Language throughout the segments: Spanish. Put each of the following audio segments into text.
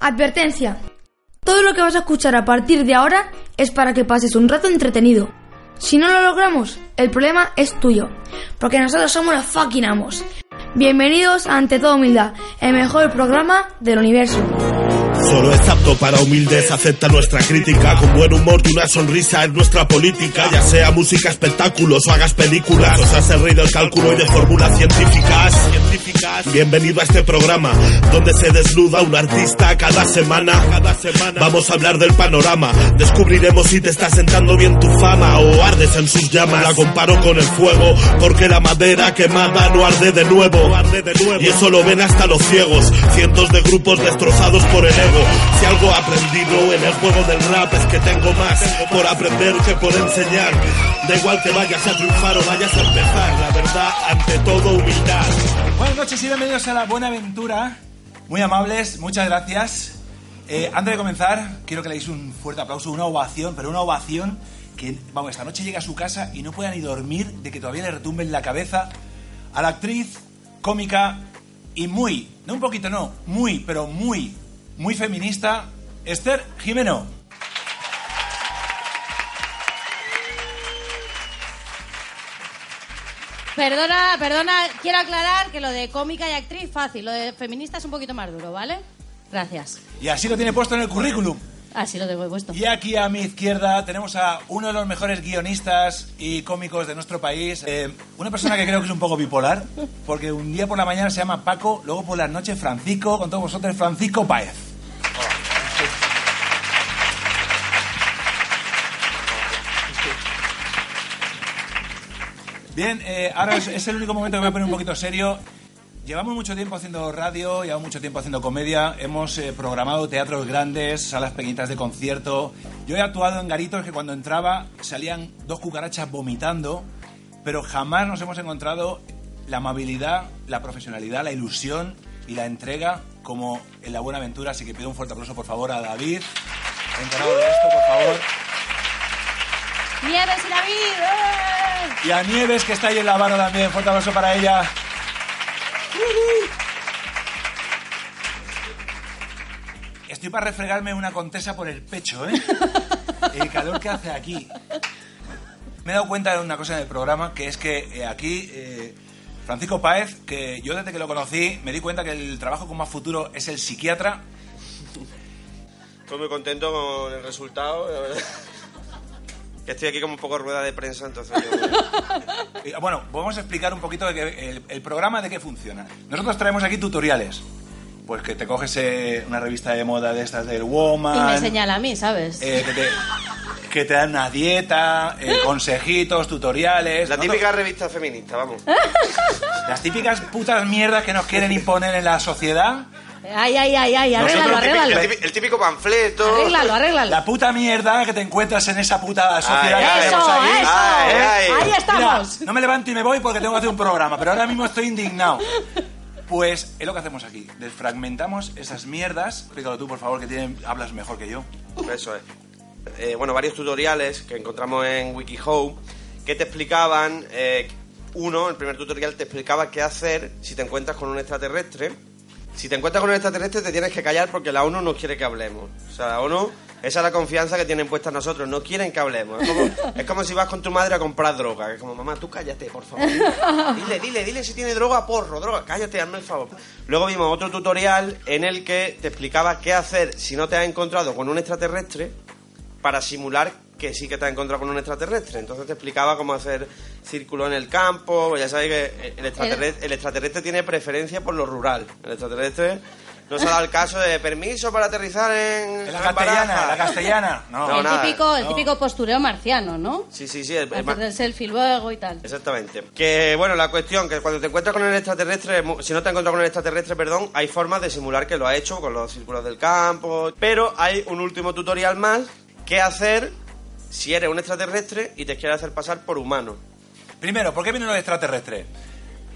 Advertencia. Todo lo que vas a escuchar a partir de ahora es para que pases un rato entretenido. Si no lo logramos, el problema es tuyo. Porque nosotros somos los fucking amos. Bienvenidos a Ante Toda Humildad, el mejor programa del universo. Solo es apto para humildes, acepta nuestra crítica Con buen humor y una sonrisa en nuestra política Ya sea música, espectáculos o hagas películas Os has reído el cálculo y de fórmulas científicas Bienvenido a este programa Donde se desnuda un artista cada semana. Cada semana. Vamos a hablar del panorama. Descubriremos si te está sentando bien tu fama O ardes en sus llamas. La comparo con el fuego Porque la madera quemada no arde de nuevo. Arde de nuevo. Y eso lo ven hasta los ciegos. Cientos de grupos destrozados por el ego. Si algo he aprendido en el juego del rap es que tengo más por aprender que por enseñar. Da igual que vayas a triunfar o vayas a empezar, ante todo humildad. Buenas noches y bienvenidos a la Buena Aventura. Muy amables, muchas gracias. Eh, antes de comenzar, quiero que le deis un fuerte aplauso, una ovación, pero una ovación que, vamos, esta noche llega a su casa y no pueda ni dormir de que todavía le retumbe en la cabeza a la actriz cómica y muy, no un poquito, no, muy, pero muy muy feminista, Esther Jimeno. Perdona, perdona, quiero aclarar que lo de cómica y actriz fácil, lo de feminista es un poquito más duro, ¿vale? Gracias. Y así lo tiene puesto en el currículum. Así lo tengo puesto. Y aquí a mi izquierda tenemos a uno de los mejores guionistas y cómicos de nuestro país. Eh, una persona que creo que es un poco bipolar, porque un día por la mañana se llama Paco, luego por las noches Francisco, con todos vosotros Francisco Páez. Bien, eh, ahora es, es el único momento que me voy a poner un poquito serio. Llevamos mucho tiempo haciendo radio, llevamos mucho tiempo haciendo comedia, hemos eh, programado teatros grandes, salas pequeñitas de concierto. Yo he actuado en garitos que cuando entraba salían dos cucarachas vomitando, pero jamás nos hemos encontrado la amabilidad, la profesionalidad, la ilusión y la entrega como en La Buena Aventura. Así que pido un fuerte aplauso, por favor, a David. Encargado de esto, por favor. Nieves y David. ¡eh! Y a Nieves, que está ahí en la mano también. Fuerte aplauso para ella. Estoy para refregarme una contesa por el pecho, ¿eh? El calor que hace aquí. Me he dado cuenta de una cosa en el programa, que es que eh, aquí eh, Francisco Páez, que yo desde que lo conocí me di cuenta que el trabajo con más futuro es el psiquiatra. Estoy muy contento con el resultado. la verdad. Que Estoy aquí como un poco rueda de prensa, entonces yo- Eh, Bueno, vamos a explicar un poquito de que el, el programa de qué funciona. Nosotros traemos aquí tutoriales. Pues que te coges eh, una revista de moda de estas del Y Woman. me señala a mí, ¿sabes? eh, que, te, que te dan una dieta, eh, consejitos, tutoriales. La ¿no? típica revista feminista, vamos. Las típicas putas mierdas que nos quieren imponer en la sociedad. Ay, ay, ay, ay, arréglalo, Nosotros, el típico- arréglalo. El, típico, el típico panfleto. Arréglalo, arréglalo. La puta mierda que te encuentras en esa puta sociedad Ay, que Eso, aquí. eso. Ay, ay. Ahí Mira, estamos. no me levanto y me voy porque tengo que hacer un programa, pero ahora mismo estoy indignado. Pues es lo que hacemos aquí. Desfragmentamos esas mierdas. Explícalo tú, por favor, que tienen, hablas mejor que yo. Eso es. Eh, bueno, varios tutoriales que encontramos en WikiHow que te explicaban. eh, uno, el primer tutorial te explicaba qué hacer si te encuentras con un extraterrestre. Si te encuentras con un extraterrestre te tienes que callar porque la ONU no quiere que hablemos. O sea, la ONU, esa es la confianza que tienen puesta nosotros, no quieren que hablemos. Es como, es como si vas con tu madre a comprar droga, que es como, mamá, tú cállate, por favor. Dile, dile, dile si tiene droga, porro, droga, cállate, hazme el favor. Luego vimos otro tutorial en el que te explicaba qué hacer si no te has encontrado con un extraterrestre para simular que sí que te has encontrado con un extraterrestre. Entonces te explicaba cómo hacer círculo en el campo. pues Ya sabes que el extraterrestre, el extraterrestre tiene preferencia por lo rural. El extraterrestre no se ha dado el caso de permiso para aterrizar en, la castellana, la castellana. No. No, el, nada. típico, el No. típico postureo marciano, ¿no? Sí, sí, sí. el- el del selfie luego y tal. Exactamente. Que bueno, la cuestión, que cuando te encuentras con el extraterrestre, si no te encuentras con el extraterrestre, perdón, hay formas de simular que lo ha hecho con los círculos del campo. Pero hay un último tutorial más, qué hacer si eres un extraterrestre y te quieres hacer pasar por humano. Primero, ¿por qué vienen los extraterrestres?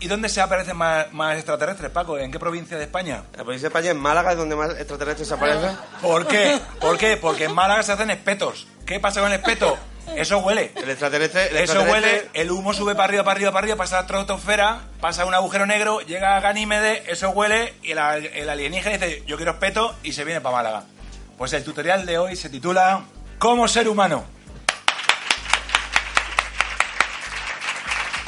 ¿Y dónde se aparecen más, más extraterrestres, Paco? ¿En qué provincia de España? La provincia de España, en Málaga, es donde más extraterrestres aparecen. ¿Por qué? ¿Por qué? Porque en Málaga se hacen espetos. ¿Qué pasa con el espeto? Eso huele. El extraterrestre... el Eso extraterrestre- huele, el humo sube para arriba, para arriba, para arriba, pasa la estratosfera, pasa un agujero negro, llega a Ganímede, eso huele y el, el alienígena dice, yo quiero espeto y se viene para Málaga. Pues el tutorial de hoy se titula ¿Cómo ser humano?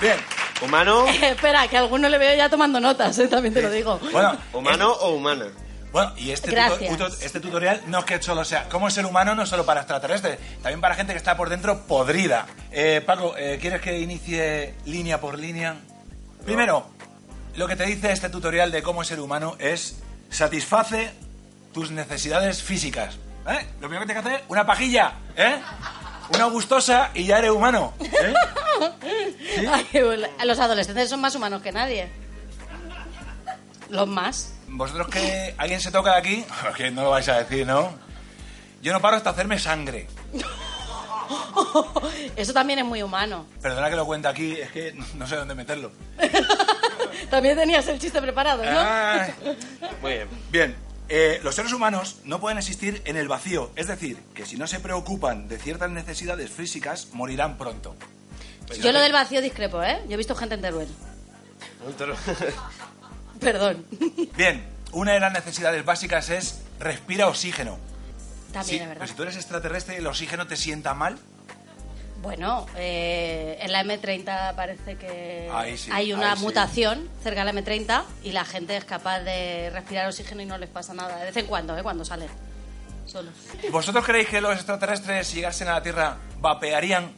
Bien, ¿Humano? Espera, que a alguno le veo ya tomando notas, ¿eh? también te lo digo. bueno, ¿Humano o humana? Bueno, y este, tuto- este tutorial no es que solo sea cómo ser humano, no solo para extraterrestres, también para gente que está por dentro podrida. Eh, Paco, eh, ¿quieres que inicie línea por línea? Primero, lo que te dice este tutorial de cómo ser humano es satisface tus necesidades físicas. ¿eh? Lo primero que tienes que hacer, una pajilla, ¿eh? Una gustosa y ya eres humano. ¿eh? Ay, los adolescentes son más humanos que nadie. Los más. Vosotros que alguien se toca de aquí, que no lo vais a decir, ¿no? Yo no paro hasta hacerme sangre. Eso también es muy humano. Perdona que lo cuente aquí, es que no sé dónde meterlo. También tenías el chiste preparado, ¿no? Ay. Muy bien. Bien, eh, los seres humanos no pueden existir en el vacío, es decir, que si no se preocupan de ciertas necesidades físicas, morirán pronto. Yo lo del vacío discrepo, ¿eh? Yo he visto gente en Teruel. Perdón. Bien, una de las necesidades básicas es respira oxígeno. También Sí, es verdad. pero si tú eres extraterrestre y el oxígeno te sienta mal, Bueno, eh, en la M30 parece que sí, hay una sí. mutación cerca de la M30 y la gente es capaz de respirar oxígeno y no les pasa nada. De vez en cuando, ¿eh? Cuando salen. Solo. ¿vosotros creéis que los extraterrestres, si llegasen a la Tierra, vapearían?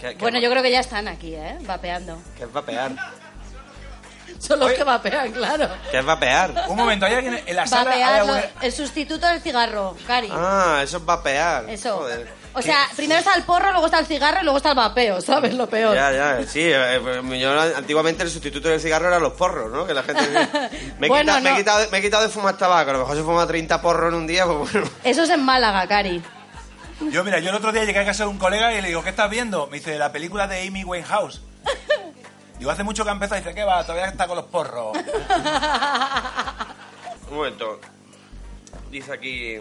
¿Qué, qué- Bueno, yo creo que ya están aquí, ¿eh? Vapeando. ¿Qué es vapear? Son los Oye. que vapean, claro. ¿Qué es vapear? Un momento, ¿hay alguien en la sala? ¿Hay Vapear, alguna- lo- el sustituto del cigarro, Cari. Ah, eso es vapear. Eso. Joder. O sea, primero está el porro, luego está el cigarro y luego está el vapeo, ¿sabes? Lo peor. Ya, ya, sí. eh, pues, yo, antiguamente el sustituto del cigarro eran los porros, ¿no? Que la gente... Me he, Bueno, quitado, me he no. quitado de- me he quitado de fumar tabaco. A lo mejor se fuma 30 porros en un día, pues bueno. Eso es en Málaga, Cari. Yo, mira, yo el otro día llegué a casa de un colega y le digo, ¿qué estás viendo? Me dice, la película de Amy Winehouse. Digo, hace mucho que ha empezado y dice, ¿qué va? Todavía está con los porros. Un momento. Dice aquí...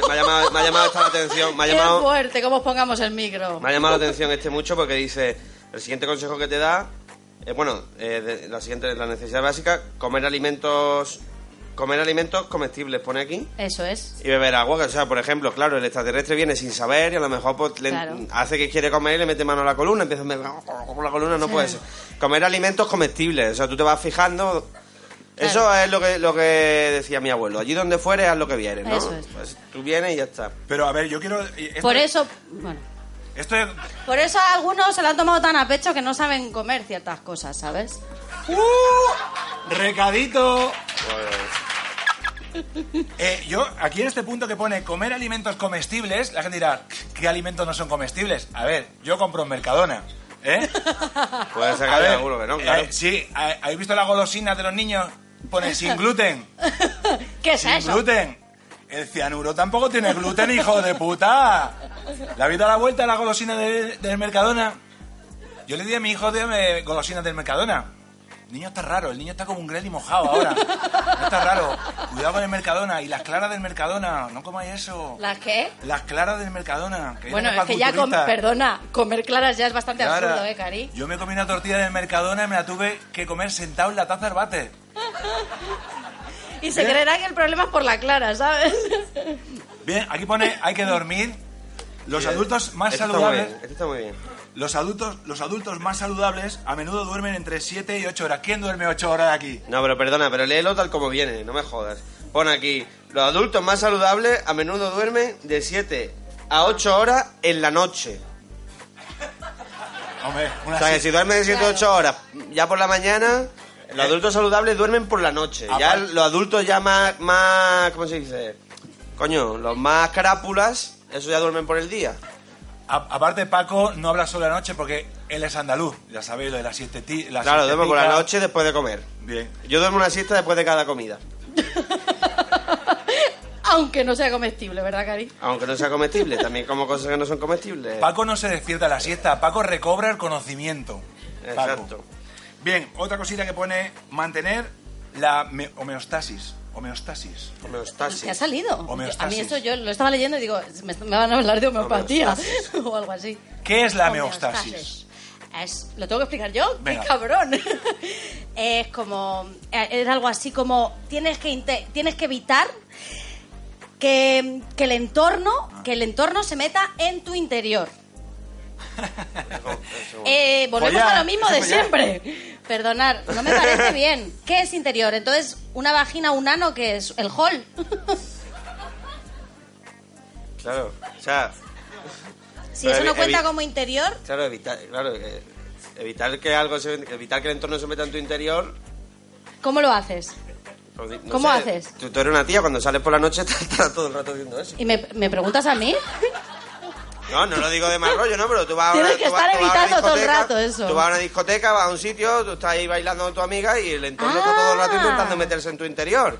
Me, me ha llamado, me ha llamado esta la atención. Me ha Qué llamado, fuerte, cómo os pongamos el micro. me ha llamado la atención este mucho porque dice... El siguiente consejo que te da... eh, bueno, eh, de- la siguiente, la necesidad básica, comer alimentos... Comer alimentos comestibles, pone aquí. Eso es. Y beber agua, que, o sea, por ejemplo, claro, el extraterrestre viene sin saber y a lo mejor pues, le- Claro. hace que quiere comer y le mete mano a la columna, empieza a la columna, no Sí. puede ser. Comer alimentos comestibles, o sea, tú te vas fijando. Eso es lo que, lo que decía mi abuelo. Allí donde fueres, haz lo que vieres, ¿no? Eso es. Pues tú vienes y ya está. Pero a ver, yo quiero... Esto, Por eso, bueno, Esto es- por eso algunos se lo han tomado tan a pecho que no saben comer ciertas cosas, ¿sabes? Recadito. Eh, yo, aquí en este punto que pone comer alimentos comestibles, la gente dirá, ¿qué alimentos no son comestibles? A ver, yo compro en Mercadona. ¿Eh? Puedes sacar ver, alguno que no, claro. eh, sí, eh, ¿habéis visto las golosinas de los niños? Pone sin gluten. ¿Qué es sin eso? gluten. El cianuro tampoco tiene gluten, hijo de puta. ¿Le habéis dado la vuelta a la golosina de- del Mercadona? Yo le di a mi hijo de golosinas del Mercadona. El niño está raro, el niño está como un greli mojado ahora. No está raro. Cuidado con el Mercadona. Y las claras del Mercadona, no comáis eso. ¿Las qué? Las claras del Mercadona. que Bueno, es que ya, com- perdona, comer claras ya es bastante Clara, absurdo, ¿eh, Cari? Yo me comí una tortilla del Mercadona y me la tuve que comer sentado en la taza del váter. Y se creerá que el problema es por la clara, ¿sabes? Bien, aquí pone hay que dormir. Los adultos más está saludables, bien, este está muy bien. los adultos, los adultos más saludables a menudo duermen entre 7 y 8 horas. ¿Quién duerme 8 horas aquí? No, pero perdona, pero léelo tal como viene, no me jodas. Pone aquí, los adultos más saludables a menudo duermen de 7 a 8 horas en la noche. Hombre, una O sea, que si- duermen de 7 a 8 horas ya por la mañana, los Eh. adultos saludables duermen por la noche. Ya los adultos ya más, más, ¿cómo se dice? Coño, los más carápulas, esos ya duermen por el día. a- aparte Paco no habla solo de la noche porque él es andaluz, ya sabéis lo de la siete la Claro, duermo por la noche después de comer. Bien. Yo duermo una siesta después de cada comida. Aunque no sea comestible, ¿verdad, Cari? Aunque no sea comestible, también como cosas que no son comestibles. Paco no se despierta a la siesta, Paco recobra el conocimiento. Paco. Exacto. Bien, otra cosita que pone mantener la me- homeostasis. Homeostasis. Homeostasis. ¿Qué ha salido? Homeostasis. A mí eso yo lo estaba leyendo y digo, me, me van a hablar de homeopatía Homeostasis. o algo así. ¿Qué es la Homeostasis. homeostasis? Es, ¿Lo tengo que explicar yo? Venga. ¡Qué cabrón! es como... eh, Es algo así como... Tienes que, tienes que evitar que, que el entorno que el entorno se meta en tu interior. Eh, volvemos Follar, a lo mismo de siempre. Perdonar, no me parece bien. ¿Qué es interior? Entonces, una vagina, un ano, ¿qué es? El hall. Claro, o sea, si eso no cuenta como interior, claro, evitar, claro, que- evitar que algo se, evitar que el entorno se meta en tu interior. ¿cómo lo haces? pues, no ¿Cómo sé, haces? Tú, tú eres una tía, cuando sales por la noche estás, estás todo el rato haciendo eso. ¿Y me, me preguntas a mí? No, no lo digo de mal rollo, ¿no? Pero tú vas a Tienes una, que estar vas evitando todo el discoteca, rato eso. Tú vas a una discoteca, vas a un sitio, tú estás ahí bailando con tu amiga y el entorno está todo el rato Ah. intentando meterse en tu interior.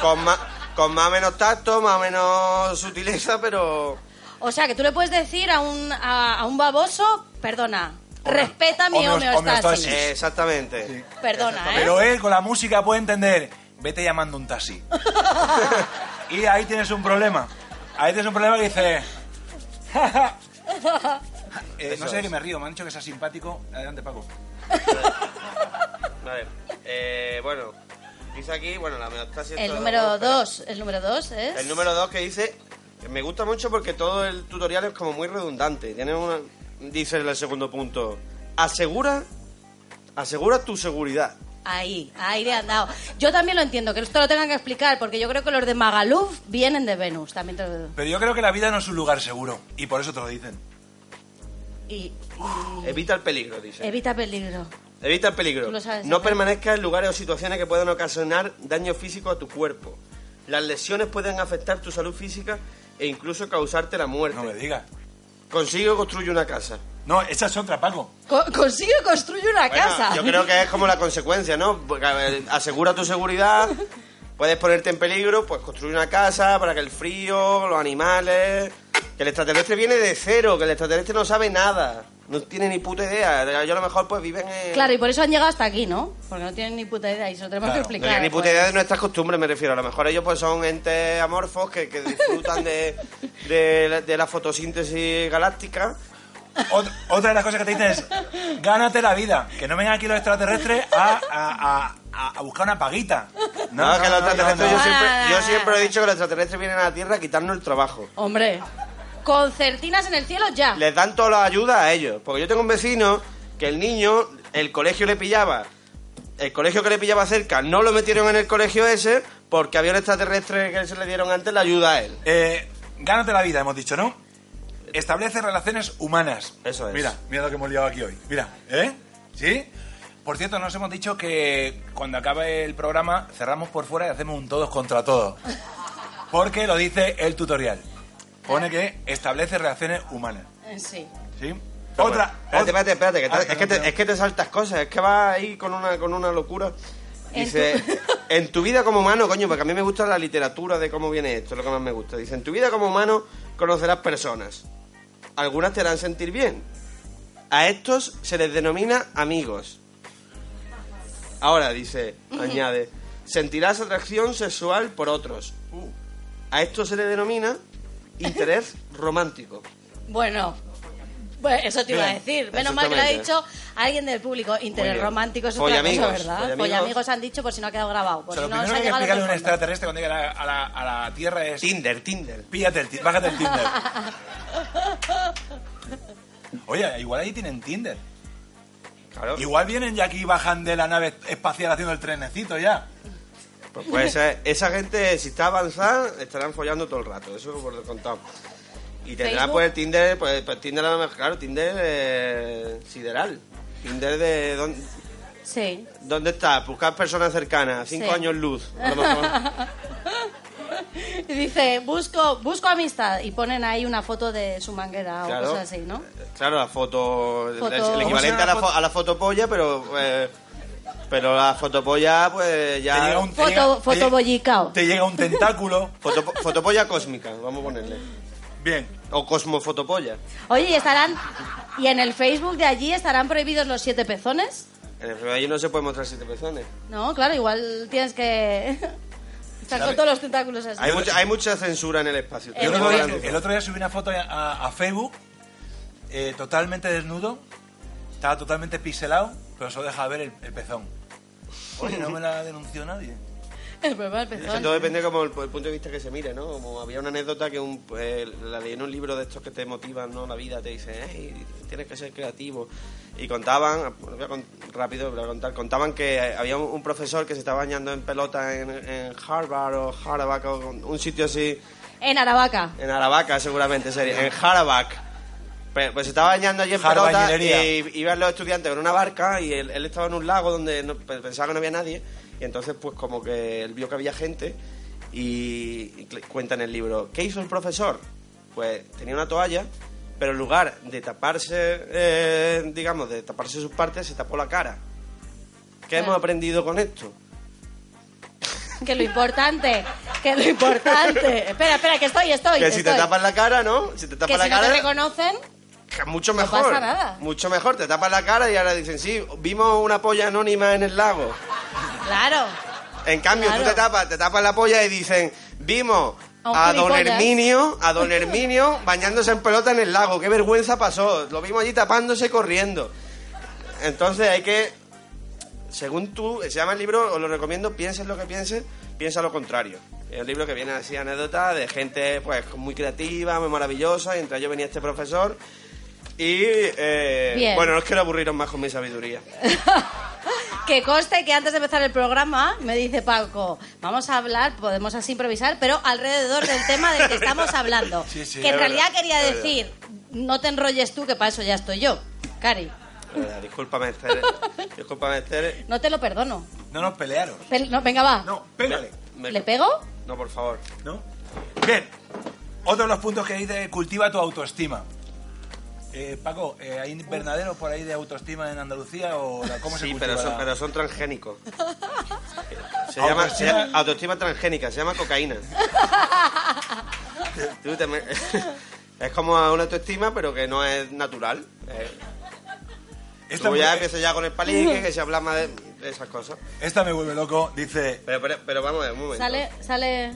Con más, con más o menos tacto, más o menos sutileza, pero... O sea, que tú le puedes decir a un, a, a un baboso, perdona, respeta mi homeos- homeostasis. homeostasis. Exactamente. Perdona, ¿eh? Pero él con la música puede entender, vete llamando un taxi. y ahí tienes un problema. Ahí tienes un problema que dice... Eh, no sé de qué me río, me han dicho que sea simpático. Adelante, Paco. Vale. Eh, bueno, dice aquí, bueno, la. El número dos, el número dos es... El número dos que dice, me gusta mucho porque todo el tutorial es como muy redundante. Tiene una, dice en el segundo punto, asegura, asegura tu seguridad. Ahí, ahí le han dado. Yo también lo entiendo, que esto lo tengan que explicar, porque yo creo que los de Magaluf vienen de Venus, también te lo- Pero yo creo que la vida no es un lugar seguro. Y por eso te lo dicen. Y, Evita el peligro, dice. evita peligro. Evita el peligro. Tú lo sabes No hacer. permanezcas en lugares o situaciones que puedan ocasionar daño físico a tu cuerpo. Las lesiones pueden afectar tu salud física e incluso causarte la muerte. No me digas. Consigue o construye una casa. No, esa es otra, Paco. Co- consigue construir una Bueno, casa. Yo creo que es como la consecuencia, ¿no? Porque, asegura tu seguridad, puedes ponerte en peligro, pues construir una casa para que el frío, los animales... Que el extraterrestre viene de cero, que el extraterrestre no sabe nada, no tiene ni puta idea. Yo a lo mejor pues viven en... Claro, y por eso han llegado hasta aquí, ¿no? Porque no tienen ni puta idea y se lo tenemos Claro, que No explicar. tienen ni puta pues. idea de nuestras costumbres, me refiero. A lo mejor ellos pues son entes amorfos que, que disfrutan de, de, la- de la fotosíntesis galáctica. Ot- otra de las cosas que te dicen es, gánate la vida. Que no vengan aquí los extraterrestres a, a- a- a- a buscar una paguita. No, que los extraterrestres, no. Yo, siempre, yo siempre he dicho que los extraterrestres vienen a la Tierra a quitarnos el trabajo. Hombre, concertinas en el cielo ya. les dan toda la ayuda a ellos. Porque yo tengo un vecino que el niño, el colegio le pillaba, el colegio que le pillaba cerca, no lo metieron en el colegio ese porque había un extraterrestre que se le dieron antes la ayuda a él. Eh, gánate la vida, hemos dicho, ¿no? Establece relaciones humanas. Eso es. Mira, mira lo que hemos liado aquí hoy. Mira, ¿eh? ¿Sí? Por cierto, nos hemos dicho que cuando acabe el programa cerramos por fuera y hacemos un todos contra todos. Porque lo dice el tutorial. Pone que establece relaciones humanas. Eh, Sí. ¿Sí? Pero Otra. bueno, espérate, otra- espérate, espérate, que te- Ah, es, que te, perdón, es que te saltas cosas, es que vas ahí con una, con una locura. En Dice, tu- en tu vida como humano, coño, porque a mí me gusta la literatura de cómo viene esto, es lo que más me gusta. Dice, en tu vida como humano conocerás personas. Algunas te harán sentir bien. A estos se les denomina amigos. Ahora, dice, añade, sentirás atracción sexual por otros. Uh. A esto se le denomina interés romántico. Bueno, bueno, eso te iba a decir. Menos mal que lo ha dicho alguien del público. Interés romántico es otra cosa, ¿verdad? follamigos. Follamigos han dicho por si no ha quedado grabado. Por O sea, si lo no primero que explicarle a un extraterrestre cuando llegue a la, a la- a la Tierra es... Tinder, Tinder. Píllate el, ti- bájate el Tinder. Oye, igual ahí tienen Tinder. Claro. Igual vienen ya aquí y bajan de la nave espacial haciendo el trenecito ya. Pues puede ser. Esa gente, si está avanzada, estarán follando todo el rato. Eso por lo contado. Y Facebook. pues el Tinder, pues, pues Tinder claro, Tinder eh, sideral. Tinder de... ¿dónde, Sí. ¿Dónde está? Buscar personas cercanas, cinco Sí. años luz. A lo mejor. Y dice, busco, busco amistad. Y ponen ahí una foto de su manguera o cosas así, ¿no? Claro, la foto, Foto- el ¿Cómo se equivalente a la, fo- foto? a la fotopolla, pero eh, pero la fotopolla pues Te ya llega un, te Foto- llega- te foto llega-. Te llega un tentáculo. fotopo- fotopolla cósmica, vamos a ponerle. Bien. O cosmofotopolla. Oye, y estarán... ¿Y en el Facebook de allí estarán prohibidos los siete pezones? En el allí no se puede mostrar siete pezones. No, claro, igual tienes que... Están con todos los tentáculos así. Hay mucha, hay mucha censura en el espacio. El, otro día, el otro día subí una foto a, a Facebook eh, totalmente desnudo. Estaba totalmente pixelado, pero solo deja ver el, el pezón. Oye, no me la denunció nadie. El problema del Eso todo depende como el, el punto de vista que se mire, ¿no? Como había una anécdota que un, pues, la leí en un libro de estos que te motivan, ¿no? La vida, te dicen, hey, tienes que ser creativo. Y contaban, voy a con- rápido, voy a contar, contaban que había un, un profesor que se estaba bañando en pelota en, en Harvard o Harvard o un sitio así, En Aravaca. en Aravaca seguramente sería, en Harvard. Pues, pues se estaba bañando allí en pelota y iban los estudiantes con una barca y él, él estaba en un lago donde no- pe- pensaba que no había nadie y entonces pues como que él vio que había gente y, cuenta en el libro, ¿qué hizo el profesor? Pues tenía una toalla, pero en lugar de taparse, eh, digamos, de taparse sus partes, se tapó la cara. ¿Qué hemos aprendido con esto? Que lo importante, que lo importante. Espera, espera, que estoy, estoy. Que si te estoy. tapas la cara, ¿no? Si te tapas que la si no cara... te reconocen, Que Mucho No mejor. pasa nada. Mucho mejor. Te tapas la cara y ahora dicen, sí, vimos una polla anónima en el lago. Claro. En cambio, Claro. tú te tapas, te tapas la polla y dicen, vimos A don. Herminio, a don Herminio bañándose en pelota en el lago. Qué vergüenza pasó. Lo vimos allí tapándose y corriendo. Entonces hay que, según tú, se llama el libro, os lo recomiendo, pienses lo que pienses, piensa lo contrario. Es un libro que viene así anécdotas de gente pues muy creativa, muy maravillosa, y entre ellos venía este profesor. Y eh, bueno, no os quiero aburriros más con mi sabiduría. Que conste que antes de empezar el programa me dice Paco, vamos a hablar, podemos así improvisar, pero alrededor del tema del que estamos hablando. Sí, sí, que en realidad verdad, quería decir, no te enrolles tú, que para eso ya estoy yo. Cari, Eh, discúlpame, Esther. Discúlpame, Esther. no te lo perdono. No nos pelearos. Pel- no, venga, va. No, pégale. Me- ¿Le pego? No, por favor. ¿No? Bien. Otro de los puntos que dice cultiva tu autoestima. Eh, Paco, eh, ¿hay invernaderos por ahí de autoestima en Andalucía o la- cómo se Sí, cultiva pero son, la- pero son transgénicos. Se llama, se Autoestima- llama autoestima transgénica, se llama cocaína. Tú te me- es como una autoestima, pero que no es natural. Eh, Esta, Luego ya me, empieza ya con el palique, que se habla más de, esas cosas. esta me vuelve loco. Dice, Pero, pero, pero vamos a ver, un momento. Sale, sale...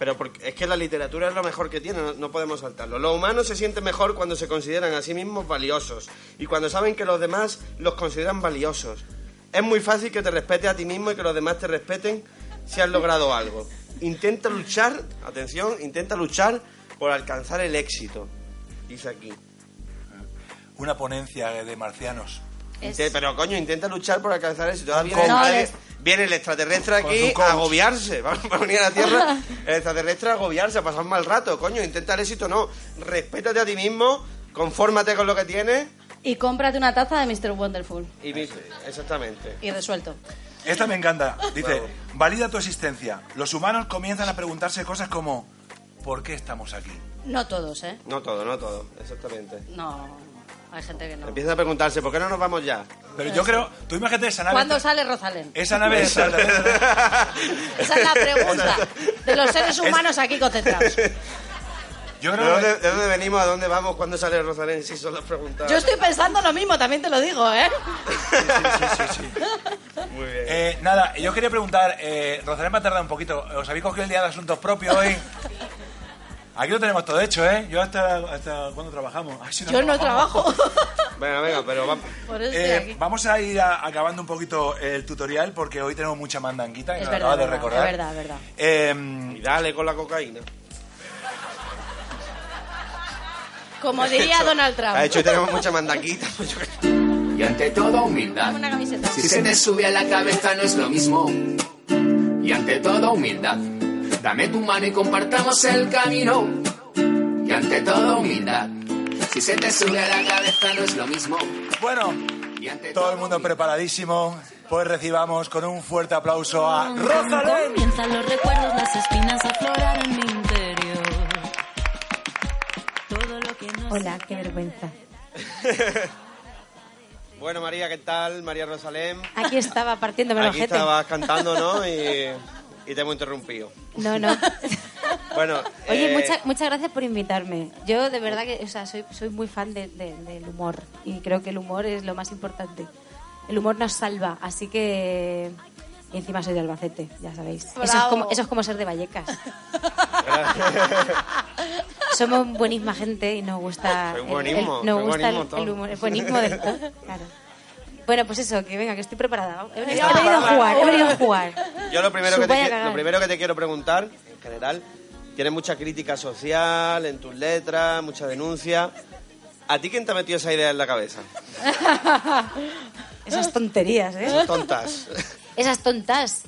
Pero porque es que la literatura es lo mejor que tiene, no, no podemos saltarlo. Los humanos se sienten mejor cuando se consideran a sí mismos valiosos y cuando saben que los demás los consideran valiosos. Es muy fácil que te respetes a ti mismo y que los demás te respeten si has logrado algo. Intenta luchar, atención, intenta luchar por alcanzar el éxito. Dice aquí. una ponencia de marcianos. Es- Pero coño, intenta luchar por alcanzar el éxito. Ahora viene, coach. No, les- viene el extraterrestre aquí a agobiarse. Va a venir a la Tierra el extraterrestre a agobiarse, a pasar un mal rato. Coño, intenta el éxito, no. Respétate a ti mismo, confórmate con lo que tienes Y cómprate una taza de Mr. Wonderful. y exactamente. Y resuelto. Esta me encanta. Dice, valida tu existencia. Los humanos comienzan a preguntarse cosas como, ¿por qué estamos aquí? No todos, ¿eh? No todo, no todo, exactamente. No, hay gente que no. Empiezan a preguntarse, ¿por qué no nos vamos ya? Pero yo creo, tú imagínate esa nave... ¿Cuándo sale Rosalén? Esa nave extraterrestre- Esa es la pregunta de los seres humanos aquí concentrados. Yo ¿De creo dónde, que... de dónde venimos? ¿A dónde vamos? ¿Cuándo sale Rosalén? Si son las preguntas. Yo estoy pensando lo mismo, también te lo digo, ¿eh? Sí, sí, sí. Muy bien. Eh, nada, yo quería preguntar, eh, Rosalén va a tardar un poquito. ¿Os habéis cogido el día de asuntos propios hoy? Aquí lo tenemos todo hecho, ¿eh? Yo hasta, hasta cuando trabajamos. Ay, si Yo no trabajo. Venga, venga, pero va- Por eso estoy Eh, vamos a ir a- acabando un poquito el tutorial porque hoy tenemos mucha mandanquita y Es nos verdad, acabas de verdad, recordar. es verdad, es verdad. Eh, y dale con la cocaína. Como diría Donald Trump. Ha hecho tenemos mucha mandaquita. Y ante todo humildad. Dame una camiseta. Si se te sube a la cabeza no es lo mismo. Y ante todo humildad. Dame tu mano y compartamos el camino. Y ante todo humildad. Si se te sube a la cabeza no es lo mismo. bueno, Y ante todo el mundo humildad. preparadísimo. Pues recibamos con un fuerte aplauso a Rosalén. Comienzan los recuerdos, las espinas a florar en mi interior. Todo lo que no Hola, qué vergüenza. Bueno, María, ¿qué tal? María Rosalén. Aquí estaba partiéndome Aquí ojete. estabas cantando, ¿no? Y, y te hemos interrumpido. No, no. Bueno, Oye, eh, mucha- muchas gracias por invitarme. Yo de verdad que, o sea, soy, soy muy fan de- de- del humor y creo que el humor es lo más importante. El humor nos salva, así que Y encima soy de Albacete, ya sabéis. Eso es, como, eso es como ser de Vallecas. Somos buenísima gente y nos gusta. Soy buenismo, el, nos gusta el- humor, el buenismo del todo. Claro. Bueno, pues eso, que venga, que estoy preparada. He venido, Está he venido a jugar, he venido a jugar. Yo lo primero, que te, Vaya qui- cagar. lo primero que te quiero preguntar, en general, tienes mucha crítica social en tus letras, mucha denuncia. ¿A ti quién te ha metido esa idea en la cabeza? Esas tonterías, ¿eh? Son tontas. Esas tontas.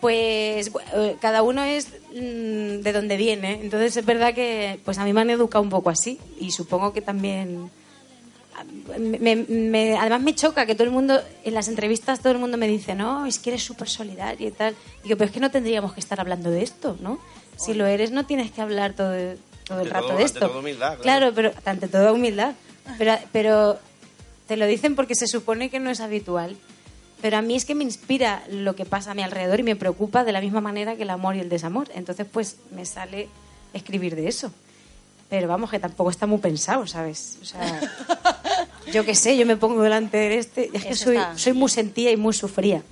Pues eh, cada uno es mm, de donde viene. Entonces es verdad que pues a mí me han educado un poco así y supongo que también... me- me- además me choca que todo el mundo, en las entrevistas todo el mundo me dice, no, es que eres súper solidaria y tal. Digo, pero es que no tendríamos que estar hablando de esto, ¿no? Si lo eres no tienes que hablar todo, todo el Ante rato todo- de ante esto. todo humildad, claro. claro, pero ante toda humildad. Pero, pero te lo dicen porque se supone que no es habitual. Pero a mí es que me inspira lo que pasa a mi alrededor y me preocupa de la misma manera que el amor y el desamor. Entonces, pues me sale escribir de eso. Pero vamos, que tampoco está muy pensado, ¿sabes? O sea, yo qué sé, yo me pongo delante de este. Es que Eso soy, está. soy muy sentida y muy sufría.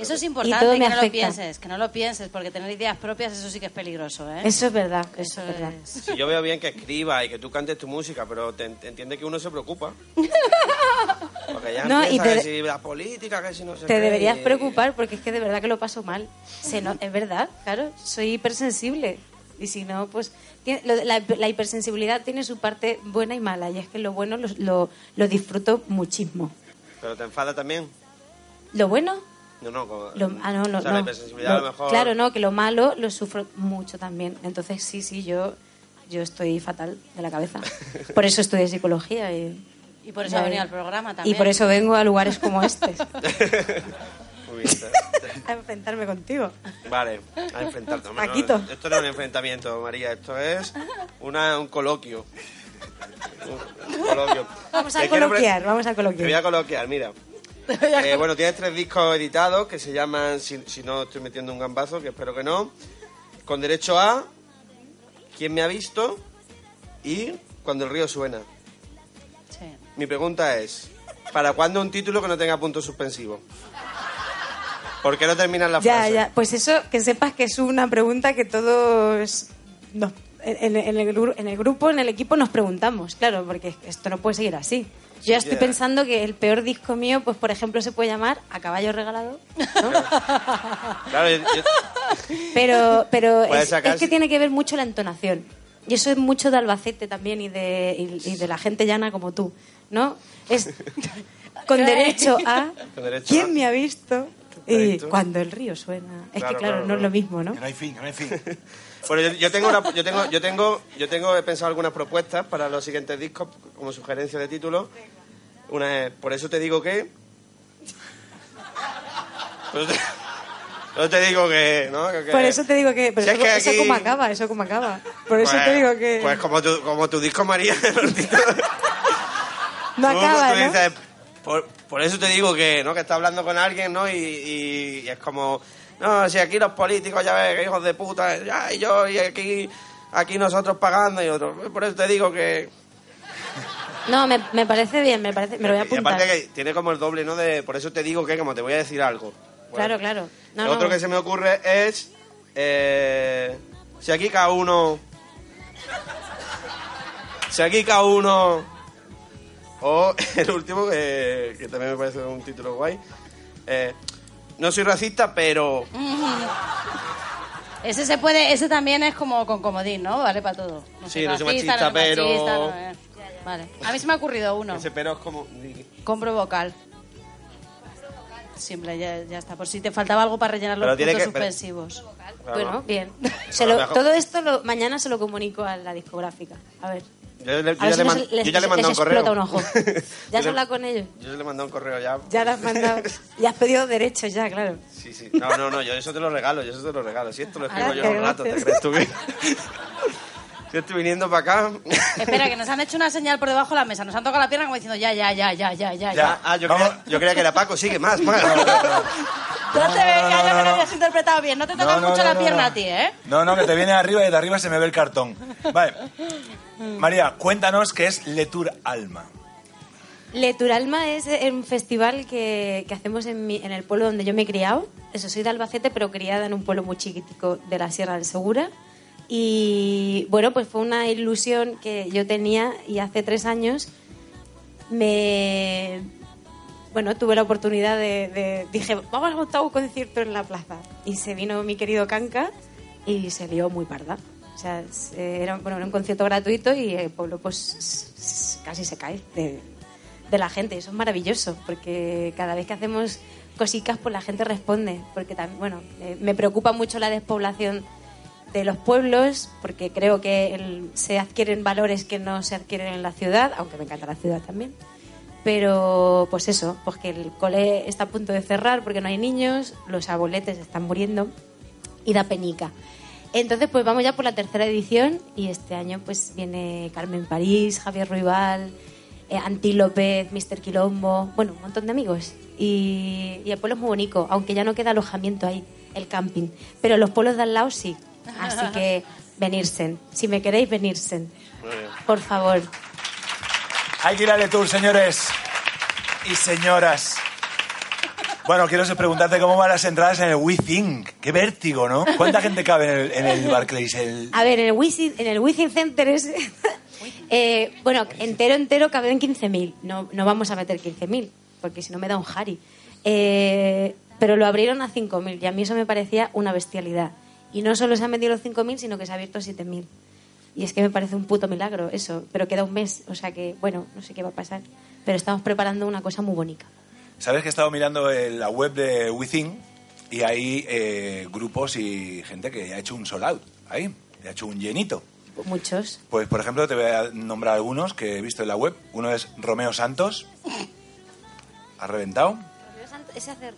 Eso es Y importante que me no lo afecta. pienses, que no lo pienses, porque tener ideas propias, eso sí que es peligroso, ¿eh? Eso es verdad, eso, es verdad. es. Si yo veo bien que escribas y que tú cantes tu música, pero te, te entiende que uno se preocupa. Porque ya No, y te- que si la política, que si no sé Te qué, deberías y- preocupar porque es que de verdad que lo paso mal. Se no, es verdad, claro, soy hipersensible. Y si no, pues tiene- lo- la, la hipersensibilidad tiene su parte buena y mala. Y es que lo bueno lo, lo, lo disfruto muchísimo. Pero te enfada también. Lo bueno, No, no, lo, ah, no, no, o sea, no. la hipersensibilidad a Lo- lo mejor... Claro, no, que lo malo lo sufro mucho también. Entonces, sí, sí, yo, yo estoy fatal de la cabeza. Por eso estudié psicología y... Y por eso ha venido al programa Y también. por eso vengo a lugares como este, A enfrentarme contigo. Vale, a enfrentarte. No, Paquito. esto no es un enfrentamiento, María, esto es una, un coloquio. Un, un coloquio. Vamos a coloquiar, vamos a Te voy coloquiar. a coloquiar, mira. Eh, bueno, tienes tres discos editados que se llaman, si, si no estoy metiendo un gambazo, que espero que no, con derecho a ¿Quién me ha visto? y Cuando el río suena. Sí. Mi pregunta es, ¿para cuándo un título que no tenga punto suspensivo? ¿Por qué no terminan la Ya, frase? ya. Pues eso, que sepas que es una pregunta que todos nos- en, en el, en el grupo, en el equipo, nos preguntamos. Claro, porque esto no puede seguir así. Yo ya estoy Ya. pensando que el peor disco mío, pues por ejemplo, se puede llamar A Caballo Regalado. ¿no? Claro, yo- yo- Pero, pero es, sacar- es que tiene que ver mucho la entonación. Y eso es mucho de Albacete también y de, y, y de la gente llana como tú, ¿no? Es con derecho a Con derecho ¿Quién a- me ha visto? ¿Te ha Y cuando el río suena. Es Claro, que claro, claro, no es lo mismo, ¿no? Que no hay fin, que no hay fin. Bueno, yo, yo tengo una- yo tengo, yo tengo, yo tengo he pensado algunas propuestas para los siguientes discos como sugerencia de título. Una es, por eso te digo que. Por eso te, por eso te digo que, ¿no? Que- Por eso te digo que... Pero Si es eso, aquí- como acaba, eso como acaba. Por eso Pues- te digo que... Pues como tu, como tu disco María, no tú- acaba, tú ¿no? dices, por, por eso te digo que, ¿no? Que está hablando con alguien, ¿no? Y, y- y es como, no, si aquí los políticos ya ves, que hijos de puta, ya, y yo, y aquí, aquí nosotros pagando y otros. Por eso te digo que... No, me, me parece bien, me parece... Me lo voy a Y apuntar. aparte que tiene como el doble, ¿no? De, por eso te digo que, como te voy a decir algo. Bueno, Claro, claro. No, lo otro no. que se me ocurre es, eh, si aquí cada uno... Si aquí cada uno... O el último, que, que también me parece un título guay. eh, no soy racista, pero... Ese se puede, ese también es como con comodín, ¿no? Vale para todo. No Sí, no soy racista, machista, no pero- machista, no, eh. Vale. A mí se me ha ocurrido uno. Ese pero es como... Compro vocal. Siempre, ya, ya está. Por si te faltaba algo para rellenar los Pero tiene puntos que- pero- suspensivos. Claro. Bueno, bien. Se lo todo esto lo- mañana se lo comunico a la discográfica. A ver. Yo, le- yo ya, le man- les- yo ya le he les mandado un correo. un ojo. Yo ¿Ya has hablado con ellos? Yo le he mandado un correo ya. Ya has mandado. Ya has pedido derechos ya, claro. Sí, sí. No, no, no, yo eso te lo regalo, yo eso te lo regalo. Si esto lo escribo yo un rato, ¿te crees tú que...? Si estoy viniendo para acá... Espera, que nos han hecho una señal por debajo de la mesa. Nos han tocado la pierna como diciendo ya, ya, ya, ya, ya, ya. Ya, ah, yo creía, yo creía que era Paco, sigue más, más. No te vengas, no, yo que no, lo habías interpretado bien. No te toca No, no, mucho no, la no, pierna no. a ti, ¿eh? No, no, que te viene arriba y de arriba se me ve el cartón. Vale. María, cuéntanos qué es Letur Alma. Leturalma es un festival que, que hacemos en, mi- en el pueblo donde yo me he criado. Eso, soy de Albacete, pero criada en un pueblo muy chiquitico de la Sierra del Segura. Y bueno, pues fue una ilusión que yo tenía y hace tres años me... Bueno, tuve la oportunidad de, de- Dije, vamos a montar un concierto en la plaza. Y se vino mi querido Canca y se lió muy parda. O sea, era, bueno, era un concierto gratuito y el pueblo pues casi se cae de, de la gente. Eso es maravilloso, porque cada vez que hacemos cositas, pues la gente responde. Porque también, bueno, eh, me preocupa mucho la despoblación de los pueblos, porque creo que el- se adquieren valores que no se adquieren en la ciudad, aunque me encanta la ciudad también. Pero, pues eso, pues que el cole está a punto de cerrar porque no hay niños, los abueletes están muriendo y da penica. Entonces, pues vamos ya por la tercera edición y este año pues viene Carmen París, Javier Ruibal, eh, Anti López, Mr. Quilombo, bueno, un montón de amigos. Y, y el pueblo es muy bonito, aunque ya no queda alojamiento ahí, el camping. Pero los pueblos de al lado sí. Así que venirse. Si me queréis, venirse. Por favor. Hay que ir al tour, señores y señoras. Bueno, quiero preguntarte cómo van las entradas en el We Think. Qué vértigo, ¿no? ¿Cuánta gente cabe en el, en el Barclays? A ver, en el Wizzing, en el Wizzing Center es... eh, bueno, entero, entero caben 15.000. No, no vamos a meter 15.000, porque si no me da un jari. Eh, pero lo abrieron a 5.000 y a mí eso me parecía una bestialidad. Y no solo se han vendido los 5.000, sino que se ha abierto a 7.000. Y es que me parece un puto milagro eso. Pero queda un mes, o sea que, bueno, no sé qué va a pasar. Pero estamos preparando una cosa muy bonita. Sabes que he estado mirando en la web de Within y hay eh, grupos y gente que ha hecho un sold out ahí, ha hecho un llenito. Muchos. Pues, por ejemplo, te voy a nombrar algunos que he visto en la web. Uno es Romeo Santos. Ha reventado. Ese hacer...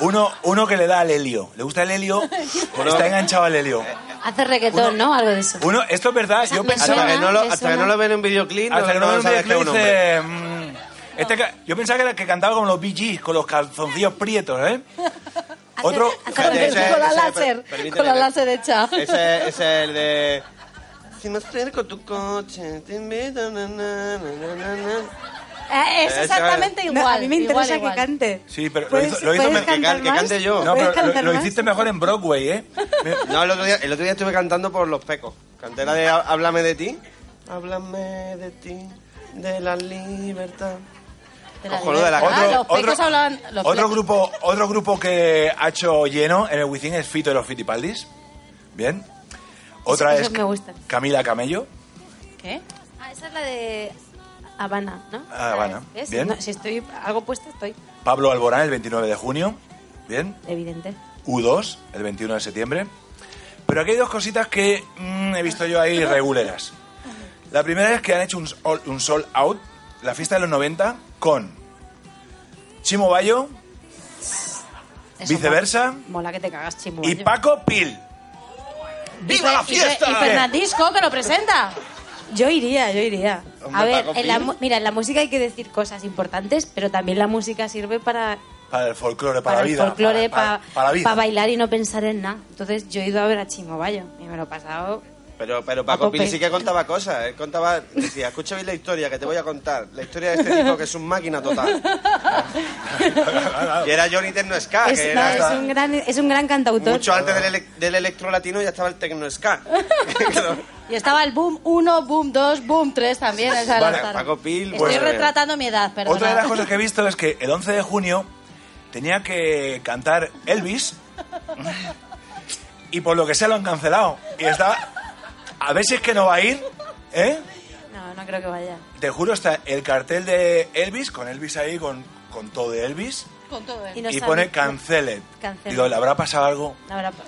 Uno, uno que le da al helio. ¿Le gusta el helio? Está enganchado al helio. Hace reggaetón, ¿no? Algo de eso. Uno, esto es verdad. Yo Me pensaba... Hasta que no lo, me hasta que suena. no lo ven en videoclip, no, Hasta que no no me sabes que es un hombre. dice... mm, este ca- yo pensaba que, era, que cantaba como los Gees, con los calzoncillos prietos, ¿eh? Otro... Ese- con la ese- láser, permíteme con la ver. láser hecha. Ese ese es el de... Si me acerco tu coche, te invito, na, na, na, na, na, na. Eh, es Ese- exactamente No, igual. a mí me igual, interesa igual. que cante. Sí, pero lo ¿Puedes- hizo, lo hizo que can- que cante yo. No, ¿Puedes pero lo, lo hiciste mejor en Broadway, ¿eh? No, el otro, día, el otro día estuve cantando por los pecos. Canté la de Há- Háblame de ti. Háblame de ti, de la libertad. De la la. Ah, los pecos hablan... Los otro grupo otro grupo que ha hecho lleno en el Within es Fito de los Fitipaldis. Bien. Otra es. Camila Camello. ¿Qué? Ah, esa es la de Habana, ¿no? Ah, Habana. ¿Ves? Bien. No, si estoy algo puesta, estoy. Pablo Alborán el 29 de junio. Bien. Evidente. U2 el 21 de septiembre. Pero aquí hay dos cositas que mm, he visto yo ahí reguleras. La primera es que han hecho un, sol- un sold out, la fiesta de los 90, con Chimo Bayo Eso Viceversa. Mola, mola que te cagas, chimo. y Paco Pil. ¡Viva la Y fiesta! Y Fernandisco, que lo presenta. Yo iría, yo iría. Hombre, a ver, Paco en la, Pil. mu- mira, en la música hay que decir cosas importantes, pero también la música sirve para, Para el folclore, para, para, la vida. el folclore, para, para, para la vida. bailar y no pensar en nada. Entonces yo he ido a ver a Chimo Bayo y me lo he pasado. Pero, pero A Paco tope. Pil sí que contaba cosas. Él contaba, decía, escucha bien la historia que te voy a contar. La historia de este tipo que es un máquina total. y era Johnny Techno Ska, Es, que no, era es un gran, es un gran cantautor. mucho antes del, ele- del electro latino ya estaba el Techno Ska. Y estaba el boom 1, boom 2, boom 3 también. o sea, Vale. Paco Pil, Estoy pues, retratando mi edad, perdón. Otra de las cosas que he visto es que el 11 de junio tenía que cantar Elvis y por lo que sea lo han cancelado. Y está... A ver si es que no va a ir, ¿eh? No, no creo que vaya. Te juro, está el cartel de Elvis, con Elvis ahí, con, con todo de Elvis, Con todo Y pone Canceled. Canceled. Digo, ¿le habrá pasado algo?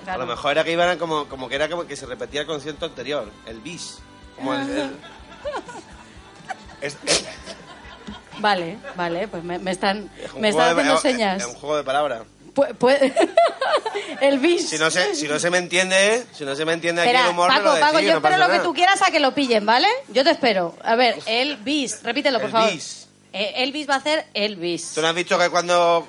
A lo mejor era que iban a como, como que era como que se repetía el concierto anterior, el bis. Como el, el- Es- es- Vale, vale, pues me, me están, es me juego están de- haciendo señas. Es un juego de palabras. El bis. Si no se, si no se me entiende, si no se me entiende aquí el humor, me Paco, lo Paco, yo no espero lo que tú quieras a que lo pillen, ¿vale? Yo te espero. A ver, el bis, repítelo, por El favor. bis. Eh, Elvis va a hacer Elvis. ¿Tú no has visto que cuando...